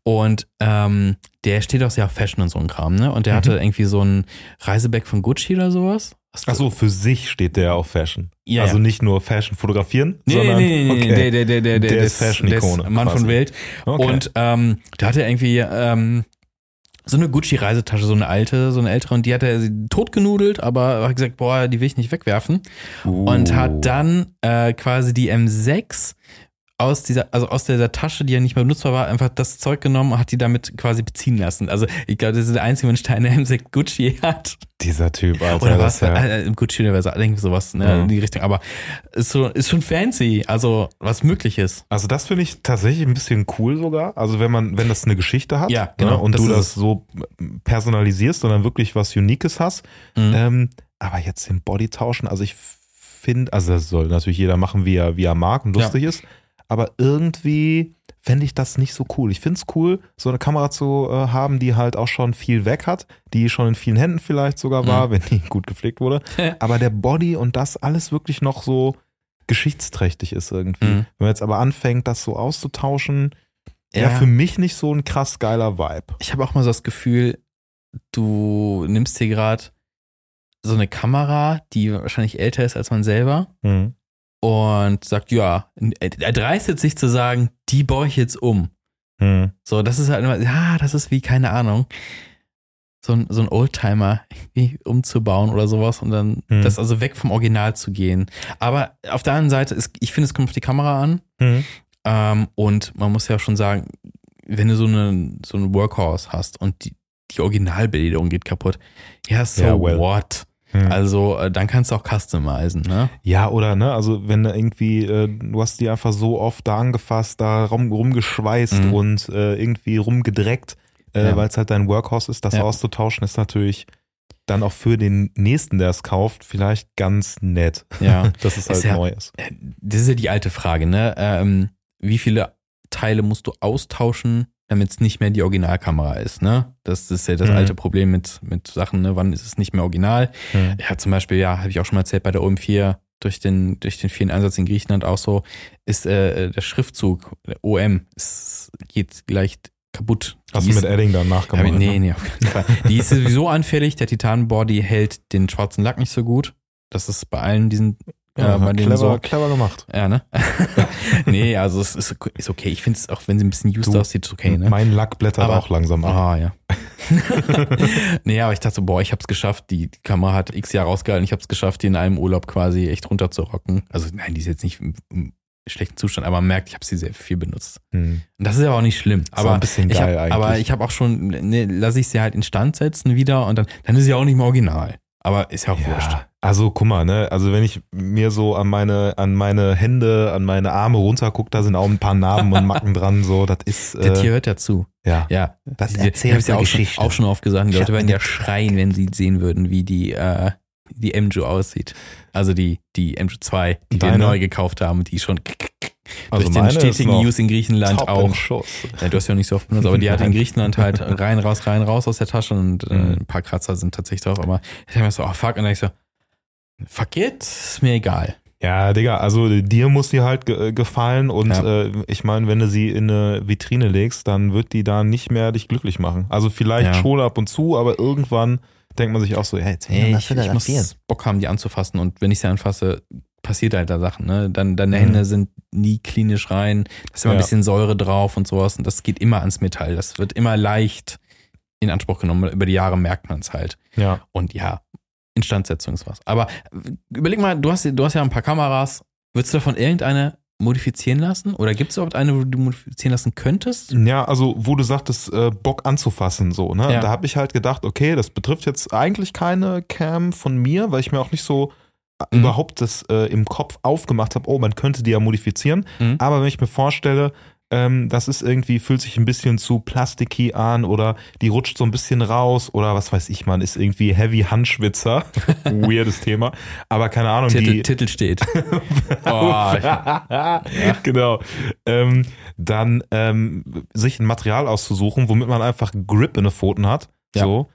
Und ähm, der steht auch sehr auf Fashion und so ein Kram, ne? Und der Mhm. hatte irgendwie so ein Reisebag von Gucci oder sowas. Du- Achso, für sich steht der auf Fashion. Ja, also ja. nicht nur Fashion fotografieren, Nee, sondern nee, nee, okay. der, der, der, der, der, Der ist Fashion-Ikone Mann quasi. von Welt. Okay. Und ähm, da hat er irgendwie ähm, so eine Gucci-Reisetasche, so eine alte, so eine ältere, und die hat er totgenudelt, aber hat gesagt, boah, die will ich nicht wegwerfen. Und Uh. hat dann äh, quasi die M6 aus dieser, also aus dieser Tasche, die ja nicht mehr benutzbar war, einfach das Zeug genommen und hat die damit quasi beziehen lassen. Also ich glaube, das ist der einzige Mensch, der eine M6 Gucci hat. dieser Typ, Alter. Oder was? ja, Äh, Gucci Universal, irgendwie sowas, ne, Mhm. in die Richtung. Aber ist so, ist schon fancy, also was möglich ist. also das finde ich tatsächlich ein bisschen cool sogar. Also wenn man, wenn das eine Geschichte hat Ja, genau, ne, und das du das so personalisierst und dann wirklich was Unikes hast. Mhm. Ähm, aber jetzt den Body tauschen, also ich finde, also das soll natürlich jeder machen, wie er, wie er mag und Ja. lustig ist. Aber irgendwie fände ich das nicht so cool. Ich finde es cool, so eine Kamera zu äh, haben, die halt auch schon viel weg hat, die schon in vielen Händen vielleicht sogar war, Mhm. wenn die gut gepflegt wurde. aber der Body und das alles wirklich noch so geschichtsträchtig ist irgendwie. Mhm. Wenn man jetzt aber anfängt, das so auszutauschen, ja, für mich nicht so ein krass geiler Vibe. ich habe auch mal so das Gefühl, du nimmst dir gerade so eine Kamera, die wahrscheinlich älter ist als man selber Mhm. Und sagt, ja, er dreistet sich zu sagen, die baue ich jetzt um. Mhm. So, das ist halt immer, ja, das ist wie, keine Ahnung, so ein, so ein Oldtimer irgendwie umzubauen oder sowas und dann Mhm. das also weg vom Original zu gehen. Aber auf der anderen Seite, ist, ich finde, es kommt auf die Kamera an Mhm. ähm, und man muss ja schon sagen, wenn du so eine so einen Workhorse hast und die, die Originalbelegung geht kaputt, ja, so Ja, well. what? Mhm. Also, äh, dann kannst du auch customizen, ne? Ja, oder ne, also wenn du irgendwie, äh, du hast die einfach so oft da angefasst, da rum, rumgeschweißt Mhm. und äh, irgendwie rumgedreckt, äh, Ja. weil es halt dein Workhorse ist, das Ja. auszutauschen, ist natürlich dann auch für den nächsten, der es kauft, vielleicht ganz nett. Ja. dass es halt Ist ja- neu ist. Das ist ja die alte Frage, ne? Ähm, wie viele Teile musst du austauschen, damit es nicht mehr die Originalkamera ist, ne? Das ist ja das Mhm. alte Problem mit, mit Sachen, ne? Wann ist es nicht mehr original? Mhm. Ja, zum Beispiel, ja, habe ich auch schon mal erzählt, bei der OM4 durch den, durch den vielen Einsatz in Griechenland auch so, ist äh, der Schriftzug, der OM, ist, geht leicht kaputt. Die Hast du ist- mit Edding dann nachgemacht? ich, nee, ne? nee, auf keinen Fall. Die ist sowieso anfällig, der Titanbody hält den schwarzen Lack nicht so gut. Das ist bei allen diesen, Ja, äh, bei denen clever, so. clever gemacht. Ja, ne? nee, also es ist, ist okay. Ich finde es, auch wenn sie ein bisschen used Du, aussieht, ist okay, ne? Mein Lack blättert Aber- auch langsam ab. Ah, ja. nee, aber ich dachte so, boah, ich hab's geschafft. Die, die Kamera hat x Jahre ausgehalten. Ich hab's geschafft, die in einem Urlaub quasi echt runterzurocken. Also nein, die ist jetzt nicht im, im schlechten Zustand, aber man merkt, ich habe sie sehr viel benutzt. Hm. Und das ist aber auch nicht schlimm. auch Aber ein bisschen ich geil hab, eigentlich. Aber ich habe auch schon, ne, lasse ich sie halt instand setzen wieder und dann, dann ist sie auch nicht mehr original. Aber ist ja auch wurscht. Also guck mal, ne, also wenn ich mir so an meine, an meine Hände, an meine Arme runter gucke, da sind auch ein paar Narben und Macken dran, so, das ist, Der Tier äh, hört ja zu. ja. Ja, Das erzählt ich ja auch schon, Geschichte. auch schon oft gesagt. Die Leute werden ja schreien, wenn sie sehen würden, wie die, äh, die MJU aussieht. Also die, die MJU 2, die wir Deine? neu gekauft haben, die schon Also durch den stetigen Use in Griechenland auch. Ja, du hast ja nicht so oft benutzt, aber die hat in. Griechenland halt rein, raus, rein, raus aus der Tasche und äh, Mhm. ein paar Kratzer sind tatsächlich drauf. Aber ich habe mir so, oh fuck, und dann ich so, it, ist mir egal. Ja, Digga, also dir muss die halt ge gefallen und Ja. äh, ich meine, wenn du sie in eine Vitrine legst, dann wird die da nicht mehr dich glücklich machen. Also vielleicht Ja. schon ab und zu, aber irgendwann denkt man sich auch so, ja, jetzt will Ey, ich ich, muss Bock haben, die anzufassen. Und wenn ich sie anfasse, passiert halt da Sachen. Ne? Dann, deine Mhm. Hände sind nie klinisch rein. Da ist immer ein Ja. bisschen Säure drauf und sowas. Und das geht immer ans Metall. Das wird immer leicht in Anspruch genommen. Über die Jahre merkt man es halt. Ja. Und ja, Instandsetzung ist was. Aber äh, überleg mal, du hast, du hast ja ein paar Kameras. Würdest du davon irgendeine modifizieren lassen? Oder gibt es überhaupt eine, wo du modifizieren lassen könntest? Ja, also wo du sagtest, äh, Bock anzufassen, so, ne? Ja. Da habe ich halt gedacht, okay, das betrifft jetzt eigentlich keine Cam von mir, weil ich mir auch nicht so äh, Mhm. überhaupt das äh, im Kopf aufgemacht habe, oh, man könnte die ja modifizieren. Mhm. Aber wenn ich mir vorstelle, ähm, das ist irgendwie, fühlt sich ein bisschen zu plasticky an oder die rutscht so ein bisschen raus oder was weiß ich, man ist irgendwie Heavy Handschwitzer. Weirdes Thema. Aber keine Ahnung, Titel, die. Titel steht. oh, genau. Ähm, dann ähm, sich ein Material auszusuchen, womit man einfach Grip in den Pfoten hat. Ja. So.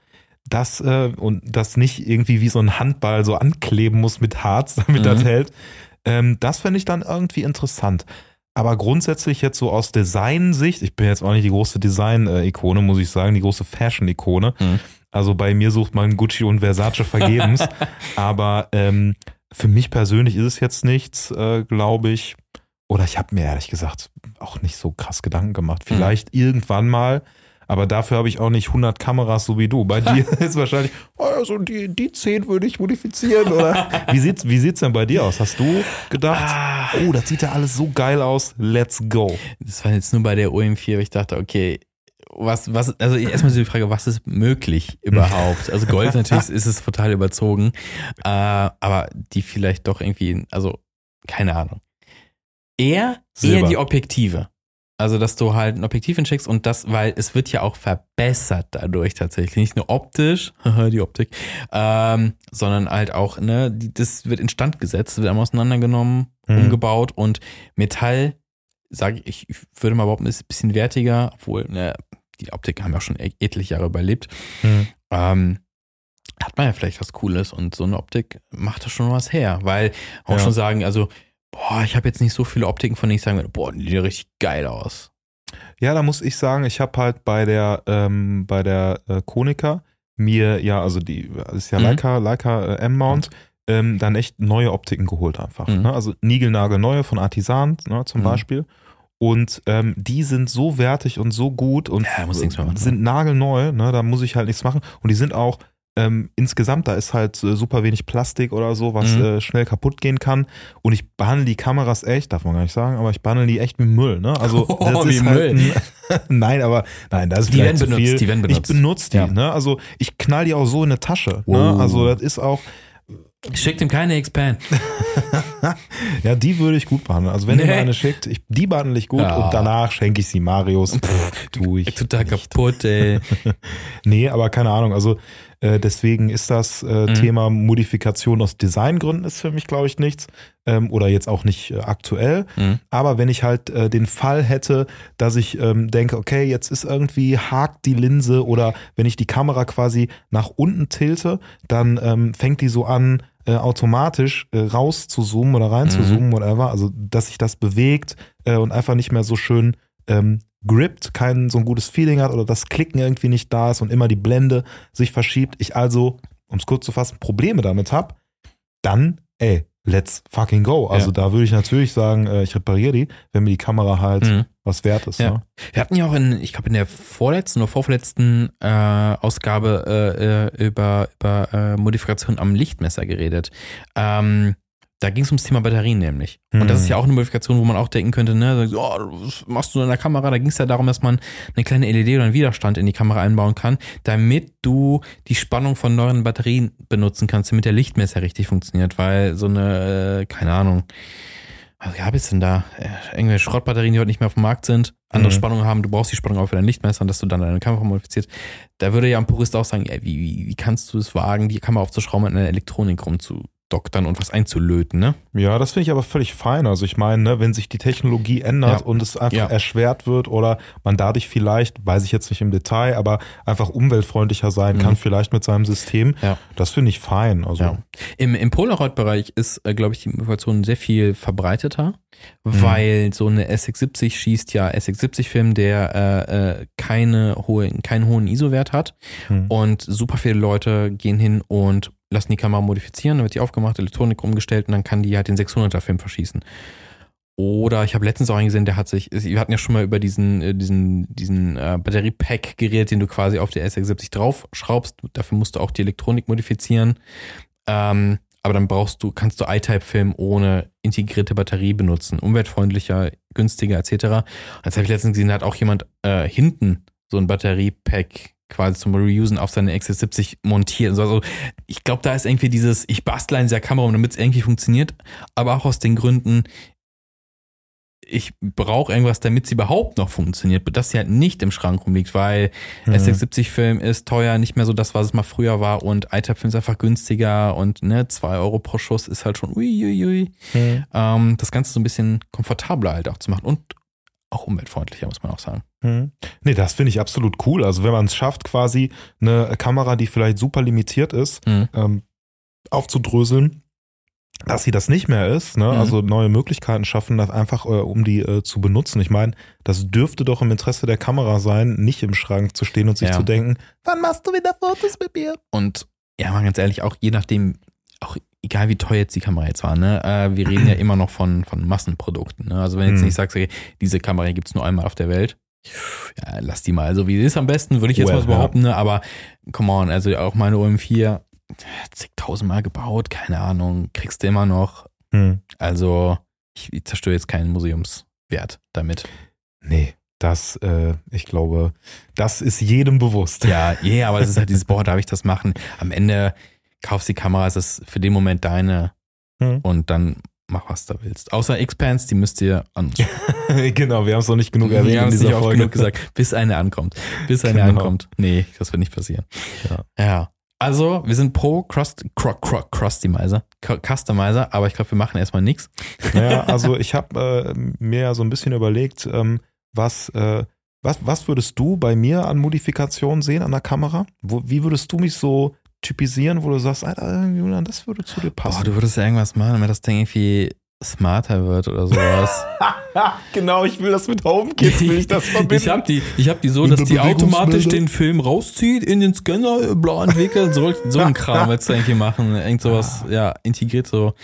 Das äh, und das nicht irgendwie wie so ein Handball so ankleben muss mit Harz, damit Mhm. das hält. Ähm, das fände ich dann irgendwie interessant. Aber grundsätzlich jetzt so aus Design-Sicht, ich bin jetzt auch nicht die große Design-Ikone, muss ich sagen, die große Fashion-Ikone. Mhm. Also bei mir sucht man Gucci und Versace vergebens. Aber ähm, für mich persönlich ist es jetzt nichts, äh, glaube ich. Oder ich habe mir ehrlich gesagt auch nicht so krass Gedanken gemacht. Vielleicht irgendwann mal. Aber dafür habe ich auch nicht 100 Kameras so wie du. Bei dir ist wahrscheinlich, oh, also die, die 10 würde ich modifizieren. Oder wie sieht's, wie sieht's denn bei dir aus? Hast du gedacht, oh, das sieht ja alles so geil aus, let's go. Das war jetzt nur bei der OM4, weil ich dachte, okay, was, was, also erstmal die Frage, was ist möglich überhaupt? Also Gold natürlich ist es total überzogen, äh, aber die vielleicht doch irgendwie, also keine Ahnung. Eher, eher die Objektive. Also, dass du halt ein Objektiv hinschickst und das, weil es wird ja auch verbessert dadurch tatsächlich. Nicht nur optisch, haha, die Optik, ähm, sondern halt auch, ne, das wird instand gesetzt, wird einmal auseinandergenommen, Mhm. umgebaut und Metall, sage ich, ich würde mal behaupten, ist ein bisschen wertiger, obwohl, ne, die Optik haben ja auch schon e- etliche Jahre überlebt. Ähm, hat man ja vielleicht was Cooles und so eine Optik macht da schon was her, weil auch Ja. schon sagen, also, boah, ich habe jetzt nicht so viele Optiken, von denen ich sagen würde, boah, die sehen richtig geil aus. Ja, da muss ich sagen, ich habe halt bei der ähm, bei der äh, Konica mir ja, also die das ist ja Mhm. Leica, Leica äh, M-Mount, ähm, dann echt neue Optiken geholt einfach. Mhm. Ne? Also niegelnagelneue von Artisan ne, zum Mhm. Beispiel. Und ähm, die sind so wertig und so gut und Ja, machen. sind nagelneu, ne? da muss ich halt nichts machen. Und die sind auch ähm, insgesamt, da ist halt äh, super wenig Plastik oder so, was Mhm. äh, schnell kaputt gehen kann. Und ich behandle die Kameras echt, darf man gar nicht sagen, aber ich behandle die echt wie Müll. Ne? Also Oh, das wie ist Müll. Halt ein, nein, aber nein, das ist Die werden zu benutzt, viel. die werden benutzt. Ich benutze die. Ja. Ne? Also ich knall die auch so in eine Tasche. Ne? Wow. Also das ist auch, Schickt ihm keine Expand. ja, die würde ich gut behandeln. Also wenn ihr Nee. mir eine schickt, ich, die behandle ich gut Ja. und danach schenke ich sie Marius. tu ich. Total nicht. kaputt, ey. Nee, aber keine Ahnung. Also äh, deswegen ist das äh, Mhm. Thema Modifikation aus Designgründen ist für mich, glaube ich, nichts. Ähm, oder jetzt auch nicht äh, aktuell. Mhm. Aber wenn ich halt äh, den Fall hätte, dass ich ähm, denke, okay, jetzt ist irgendwie hakt die Linse oder wenn ich die Kamera quasi nach unten tilte, dann ähm, fängt die so an, äh, automatisch raus zu zoomen oder rein zu Mhm. zoomen, whatever. Also, dass sich das bewegt und einfach nicht mehr so schön ähm, grippt, kein so ein gutes Feeling hat oder das Klicken irgendwie nicht da ist und immer die Blende sich verschiebt. Ich also, um es kurz zu fassen, Probleme damit habe, dann, ey, let's fucking go. Also Ja. da würde ich natürlich sagen, äh, ich repariere die, wenn mir die Kamera halt Mhm. was wert ist. Ja. Ne? Wir hatten ja auch in, ich glaube, in der vorletzten oder vorvorletzten äh, Ausgabe äh, äh, über, über äh, Modifikation am Lichtmesser geredet. Ähm, da ging es ums Thema Batterien nämlich. Und das ist ja auch eine Modifikation, wo man auch denken könnte, ne, oh, was machst du in der Kamera? Da ging es ja darum, dass man eine kleine LED oder einen Widerstand in die Kamera einbauen kann, damit du die Spannung von neuen Batterien benutzen kannst, damit der Lichtmesser richtig funktioniert, weil so eine, äh, keine Ahnung, was gab es denn da? Äh, Irgendwelche Schrottbatterien, die heute nicht mehr auf dem Markt sind, andere Mhm. Spannungen haben, du brauchst die Spannung auch für dein Lichtmesser und dass du dann deine Kamera modifizierst. Da würde ja ein Purist auch sagen, ey, wie, wie, wie kannst du es wagen, die Kamera aufzuschrauben und in der Elektronik rumzu, anzudoktern und was einzulöten, ne? Ja, das finde ich aber völlig fein. Also ich meine, ne, wenn sich die Technologie ändert Ja. und es einfach Ja. erschwert wird oder man dadurch vielleicht, weiß ich jetzt nicht im Detail, aber einfach umweltfreundlicher sein kann, vielleicht mit seinem System, Mhm. Ja. das finde ich fein. Also Ja. Im, im Polaroid-Bereich ist, äh, glaube ich, die Information sehr viel verbreiteter, Mhm. weil so eine SX70 schießt ja SX70-Film, der äh, äh, keine hohe, keinen hohen ISO-Wert hat. Hm. Und super viele Leute gehen hin und lassen die Kamera modifizieren, dann wird die aufgemacht, Elektronik umgestellt und dann kann die halt den 600er-Film verschießen. Oder ich habe letztens auch einen gesehen, der hat sich, wir hatten ja schon mal über diesen, äh, diesen, diesen äh, Batterie-Pack geredet, den du quasi auf der SX70 draufschraubst. Dafür musst du auch die Elektronik modifizieren. Ähm, aber dann brauchst du, kannst du iType-Film ohne integrierte Batterie benutzen. Umweltfreundlicher, günstiger etc. Das habe ich letztens gesehen, da hat auch jemand äh, hinten so ein Batterie-Pack quasi zum Reusen auf seine XS70 montiert. Also, also ich glaube, da ist irgendwie dieses, ich bastle an dieser Kamera, damit es irgendwie funktioniert, aber auch aus den Gründen, ich brauche irgendwas, damit sie überhaupt noch funktioniert, dass sie halt nicht im Schrank rumliegt, weil Mhm. S670-Film ist teuer, nicht mehr so das, was es mal früher war und iType-Film ist einfach günstiger und ne, 2 Euro pro Schuss ist halt schon uiuiui. Hm. Ähm, das Ganze so ein bisschen komfortabler halt auch zu machen und auch umweltfreundlicher, muss man auch sagen. Hm. Nee, das finde ich absolut cool. Also wenn man es schafft, quasi eine Kamera, die vielleicht super limitiert ist, Mhm. ähm, aufzudröseln, dass sie das nicht mehr ist, ne? Mhm. also neue Möglichkeiten schaffen, das einfach, äh, um die äh, zu benutzen. Ich meine, das dürfte doch im Interesse der Kamera sein, nicht im Schrank zu stehen und sich Ja. zu denken, Wann machst du wieder Fotos mit mir? Und ja, mal ganz ehrlich, auch je nachdem, auch egal wie teuer jetzt die Kamera jetzt war, ne, äh, wir reden ja immer noch von, von Massenprodukten. Ne? Also wenn jetzt Mhm. nicht sagst, okay, diese Kamera gibt's nur einmal auf der Welt, ja, lass die mal so wie sie ist am besten, würde ich jetzt Well, mal so ja. behaupten, ne? aber come on, also auch meine OM4, zigtausendmal gebaut, keine Ahnung, kriegst du immer noch. hm, Also ich, ich zerstöre jetzt keinen Museumswert damit. nee, das, äh, ich glaube, das ist jedem bewusst. Ja, yeah, aber es ist halt dieses, boah, darf ich das machen? Am Ende kaufst die Kamera, es ist für den Moment deine Hm. und dann mach, was du willst. Außer Expanse, die müsst ihr an. genau, wir haben es noch nicht genug erwähnt Wir in es dieser nicht Folge. genug gesagt, bis eine ankommt. Bis eine Genau. ankommt. Nee, das wird nicht passieren. Ja. ja. Also, wir sind pro Crust, Cro, Cro, Customizer, Cu- Customizer, aber ich glaube, wir machen erstmal nichts. Naja, also ich habe äh, mir ja so ein bisschen überlegt, ähm, was, äh, was, was würdest du bei mir an Modifikationen sehen an der Kamera? Wo, wie würdest du mich so typisieren, wo du sagst, Alter, Julian, das würde zu dir Boah, passen? du würdest ja irgendwas machen, damit das Ding irgendwie smarter wird oder sowas. genau, ich will das mit HomeKit, will ich das verbinden. Ich habe die, ich hab die so, dass die automatisch den Film rauszieht, in den Scanner, blau entwickelt, so, so ein Kram willst du eigentlich machen. Irgend sowas, ja, integriert so,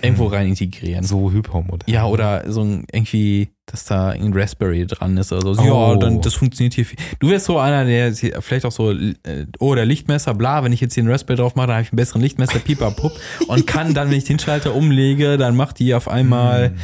irgendwo rein integrieren. so Hypermodell. Ja, oder so ein, irgendwie, dass da ein Raspberry dran ist oder so. Oh. Ja, dann, das funktioniert hier. viel. Du wärst so einer, der vielleicht auch so, äh, oh, der Lichtmesser, bla, wenn ich jetzt hier einen Raspberry drauf mache, dann habe ich einen besseren Lichtmesser, pipapup, und kann dann, wenn ich den Schalter umlege, dann macht die auf einmal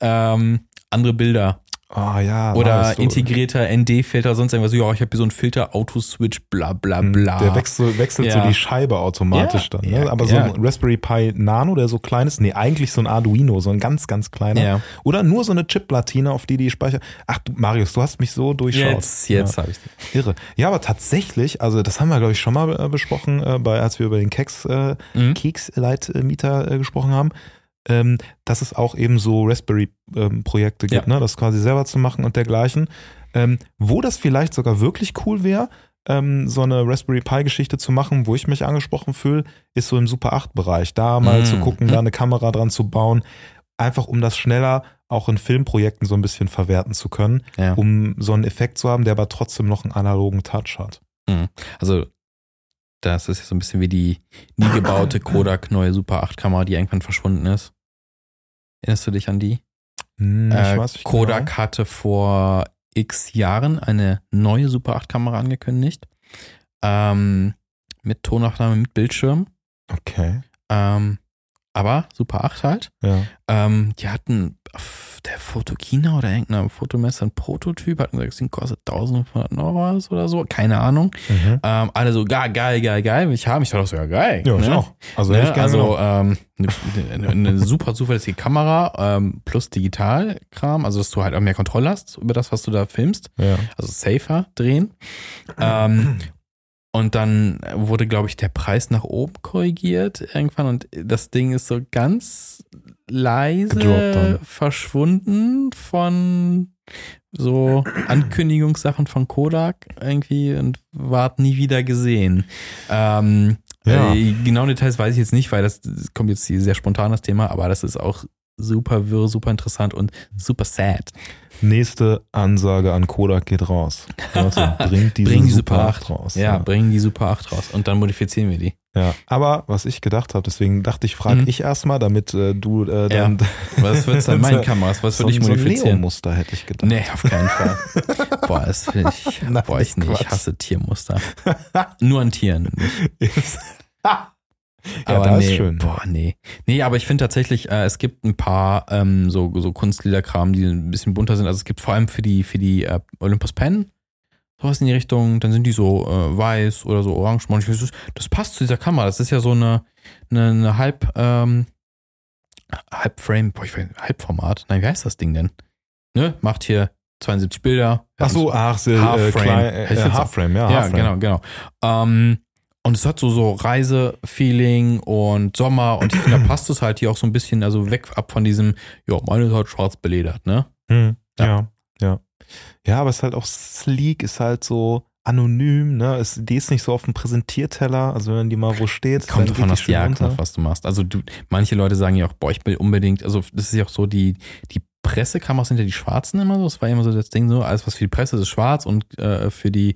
ähm, andere Bilder. Ah ja. Oder du, integrierter ND-Filter, sonst irgendwas. Ja, ich habe hier so einen Filter, Auto-Switch, bla bla hm, bla. Der wechselt, wechselt so Ja. die Scheibe automatisch Ja, dann. Ne? ja, Aber so ja. ein Raspberry Pi Nano, der so klein ist, nee, eigentlich so ein Arduino, so ein ganz, ganz kleiner. Ja. Oder nur so eine Chip-Platine, auf die die Speicher. Ach, du, Marius, du hast mich so durchschaut. Jetzt, jetzt habe ich Ja, irre. Ja, aber tatsächlich, also das haben wir, glaube ich, schon mal äh, besprochen, äh, bei, als wir über den Keks, äh, Mhm. Keksleitmieter äh, gesprochen haben, ähm, dass es auch eben so Raspberry-Projekte gibt, Ja. ne? das quasi selber zu machen und dergleichen. Ähm, wo das vielleicht sogar wirklich cool wäre, ähm, so eine Raspberry Pi-Geschichte zu machen, wo ich mich angesprochen fühle, ist so im Super 8-Bereich. Da mal Mhm. zu gucken, da eine Kamera dran zu bauen, einfach um das schneller auch in Filmprojekten so ein bisschen verwerten zu können, Ja. um so einen Effekt zu haben, der aber trotzdem noch einen analogen Touch hat. Also, das ist ja so ein bisschen wie die nie gebaute Kodak neue Super 8 Kamera, die irgendwann verschwunden ist. Erinnerst du dich an die? Hm, ich Äh, weiß nicht Kodak genau. hatte vor x Jahren eine neue Super 8 Kamera angekündigt. Ähm, mit Tonaufnahme, mit Bildschirm. Okay. Ähm, aber Super 8 halt. Ja. Ähm, die hatten der Fotokina oder irgendeiner Fotomesse einen Prototyp, hatten gesagt, das Ding kostet 1500 Euro oder so, keine Ahnung. Mhm. Ähm, alle so, geil, geil, geil, geil, ich haben. Ich dachte, ist ja geil. Ja, ich ne? auch. Also, Ne? ich also ähm, eine, eine, eine super zuverlässige Kamera ähm, plus Digitalkram, also dass du halt auch mehr Kontrolle hast über das, was du da filmst. ja. Also safer drehen. Ähm, Und dann wurde, glaube ich, der Preis nach oben korrigiert irgendwann und das Ding ist so ganz leise verschwunden von so Ankündigungssachen von Kodak irgendwie und ward nie wieder gesehen. Ähm, Ja. äh, genaue Details weiß ich jetzt nicht, weil das, das kommt jetzt hier sehr spontan das Thema, aber das ist auch super wirr, super interessant und super sad. Nächste Ansage an Kodak geht raus. Leute, bringt diese, Bring die Super Super 8 8 raus. Ja, bringen die Super 8 raus und dann modifizieren wir die. ja. Aber was ich gedacht habe, deswegen dachte ich, frage Mhm. ich erstmal, damit äh, du äh, dann Was wird's dann meinen Kameras? Was so, würde ich so ein modifizieren? Neo-Muster hätte ich gedacht. Nee, auf keinen Fall. Boah, das finde ich, Nein, boah, ich, nee, ich hasse Tiermuster. Nur an Tieren. Nicht. Ja, aber nee, ist schön. Boah, nee. Nee, aber ich finde tatsächlich, äh, es gibt ein paar ähm, so, so Kunstliederkram, die ein bisschen bunter sind. Also es gibt vor allem für die, für die äh, Olympus Pen sowas in die Richtung, dann sind die so äh, weiß oder so orange. Weiß, Das passt zu dieser Kamera. Das ist ja so eine, eine, eine Halb, ähm, Halbframe, boah, ich weiß, Halbformat. Nein, wie heißt das Ding denn? Ne? Macht hier 72 Bilder. Ach so, ach, so, äh, Half-Frame. klein, Hätte ich äh, jetzt auch- Half-Frame, ja. Ja, Half-Frame. genau, genau. Ähm, und es hat so, so Reise-Feeling und Sommer und ich finde, da passt es halt hier auch so ein bisschen, also weg ab von diesem, ja, meine ist halt schwarz beledert, ne? Hm, Ja. ja. ja, ja. aber es ist halt auch sleek, ist halt so anonym, ne? Es, die ist nicht so auf dem Präsentierteller, also wenn die mal wo steht, Kommt davon, schön Jagd runter. macht, was du machst. Also du, manche Leute sagen ja auch, boah, ich will unbedingt, also das ist ja auch so, die, die Pressekameras sind ja die schwarzen immer so, das war immer so das Ding so, alles was für die Presse ist, ist schwarz und äh, für die,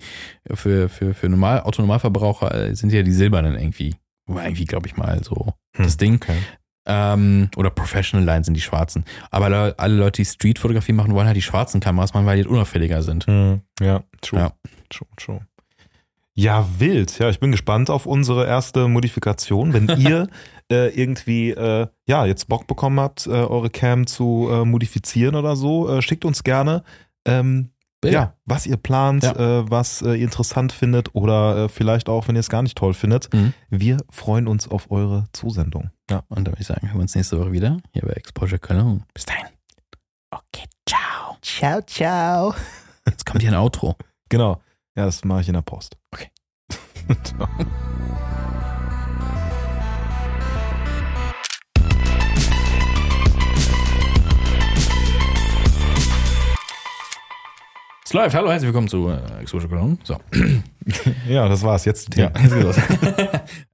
für, für, für normal, Autonormalverbraucher äh, sind ja die silbernen irgendwie, war irgendwie, glaube ich mal, so Hm, das Ding. Okay. Ähm, oder Professional Line sind die schwarzen. Aber le- alle Leute, die Streetfotografie machen, wollen halt die schwarzen Kameras machen, weil die halt unauffälliger sind. Hm, ja, true. Ja. True, true. Ja, wild. Ja, ich bin gespannt auf unsere erste Modifikation. Wenn ihr äh, irgendwie äh, ja jetzt Bock bekommen habt, äh, eure Cam zu äh, modifizieren oder so, äh, schickt uns gerne. Ähm, ja, was ihr plant, Ja. äh, was äh, ihr interessant findet oder äh, vielleicht auch, wenn ihr es gar nicht toll findet. Mhm. Wir freuen uns auf eure Zusendung. Ja. Und dann würde ich sagen, hören wir uns nächste Woche wieder hier bei Exposure Cologne. Bis dahin. Okay, ciao. Ciao, ciao. Jetzt kommt hier ein Outro. Genau. Ja, das mache ich in der Post. Okay. Ciao. Es läuft. Hallo, herzlich willkommen zu äh, Exposure Cologne. So. ja, das war's. Jetzt Ja, jetzt geht's los.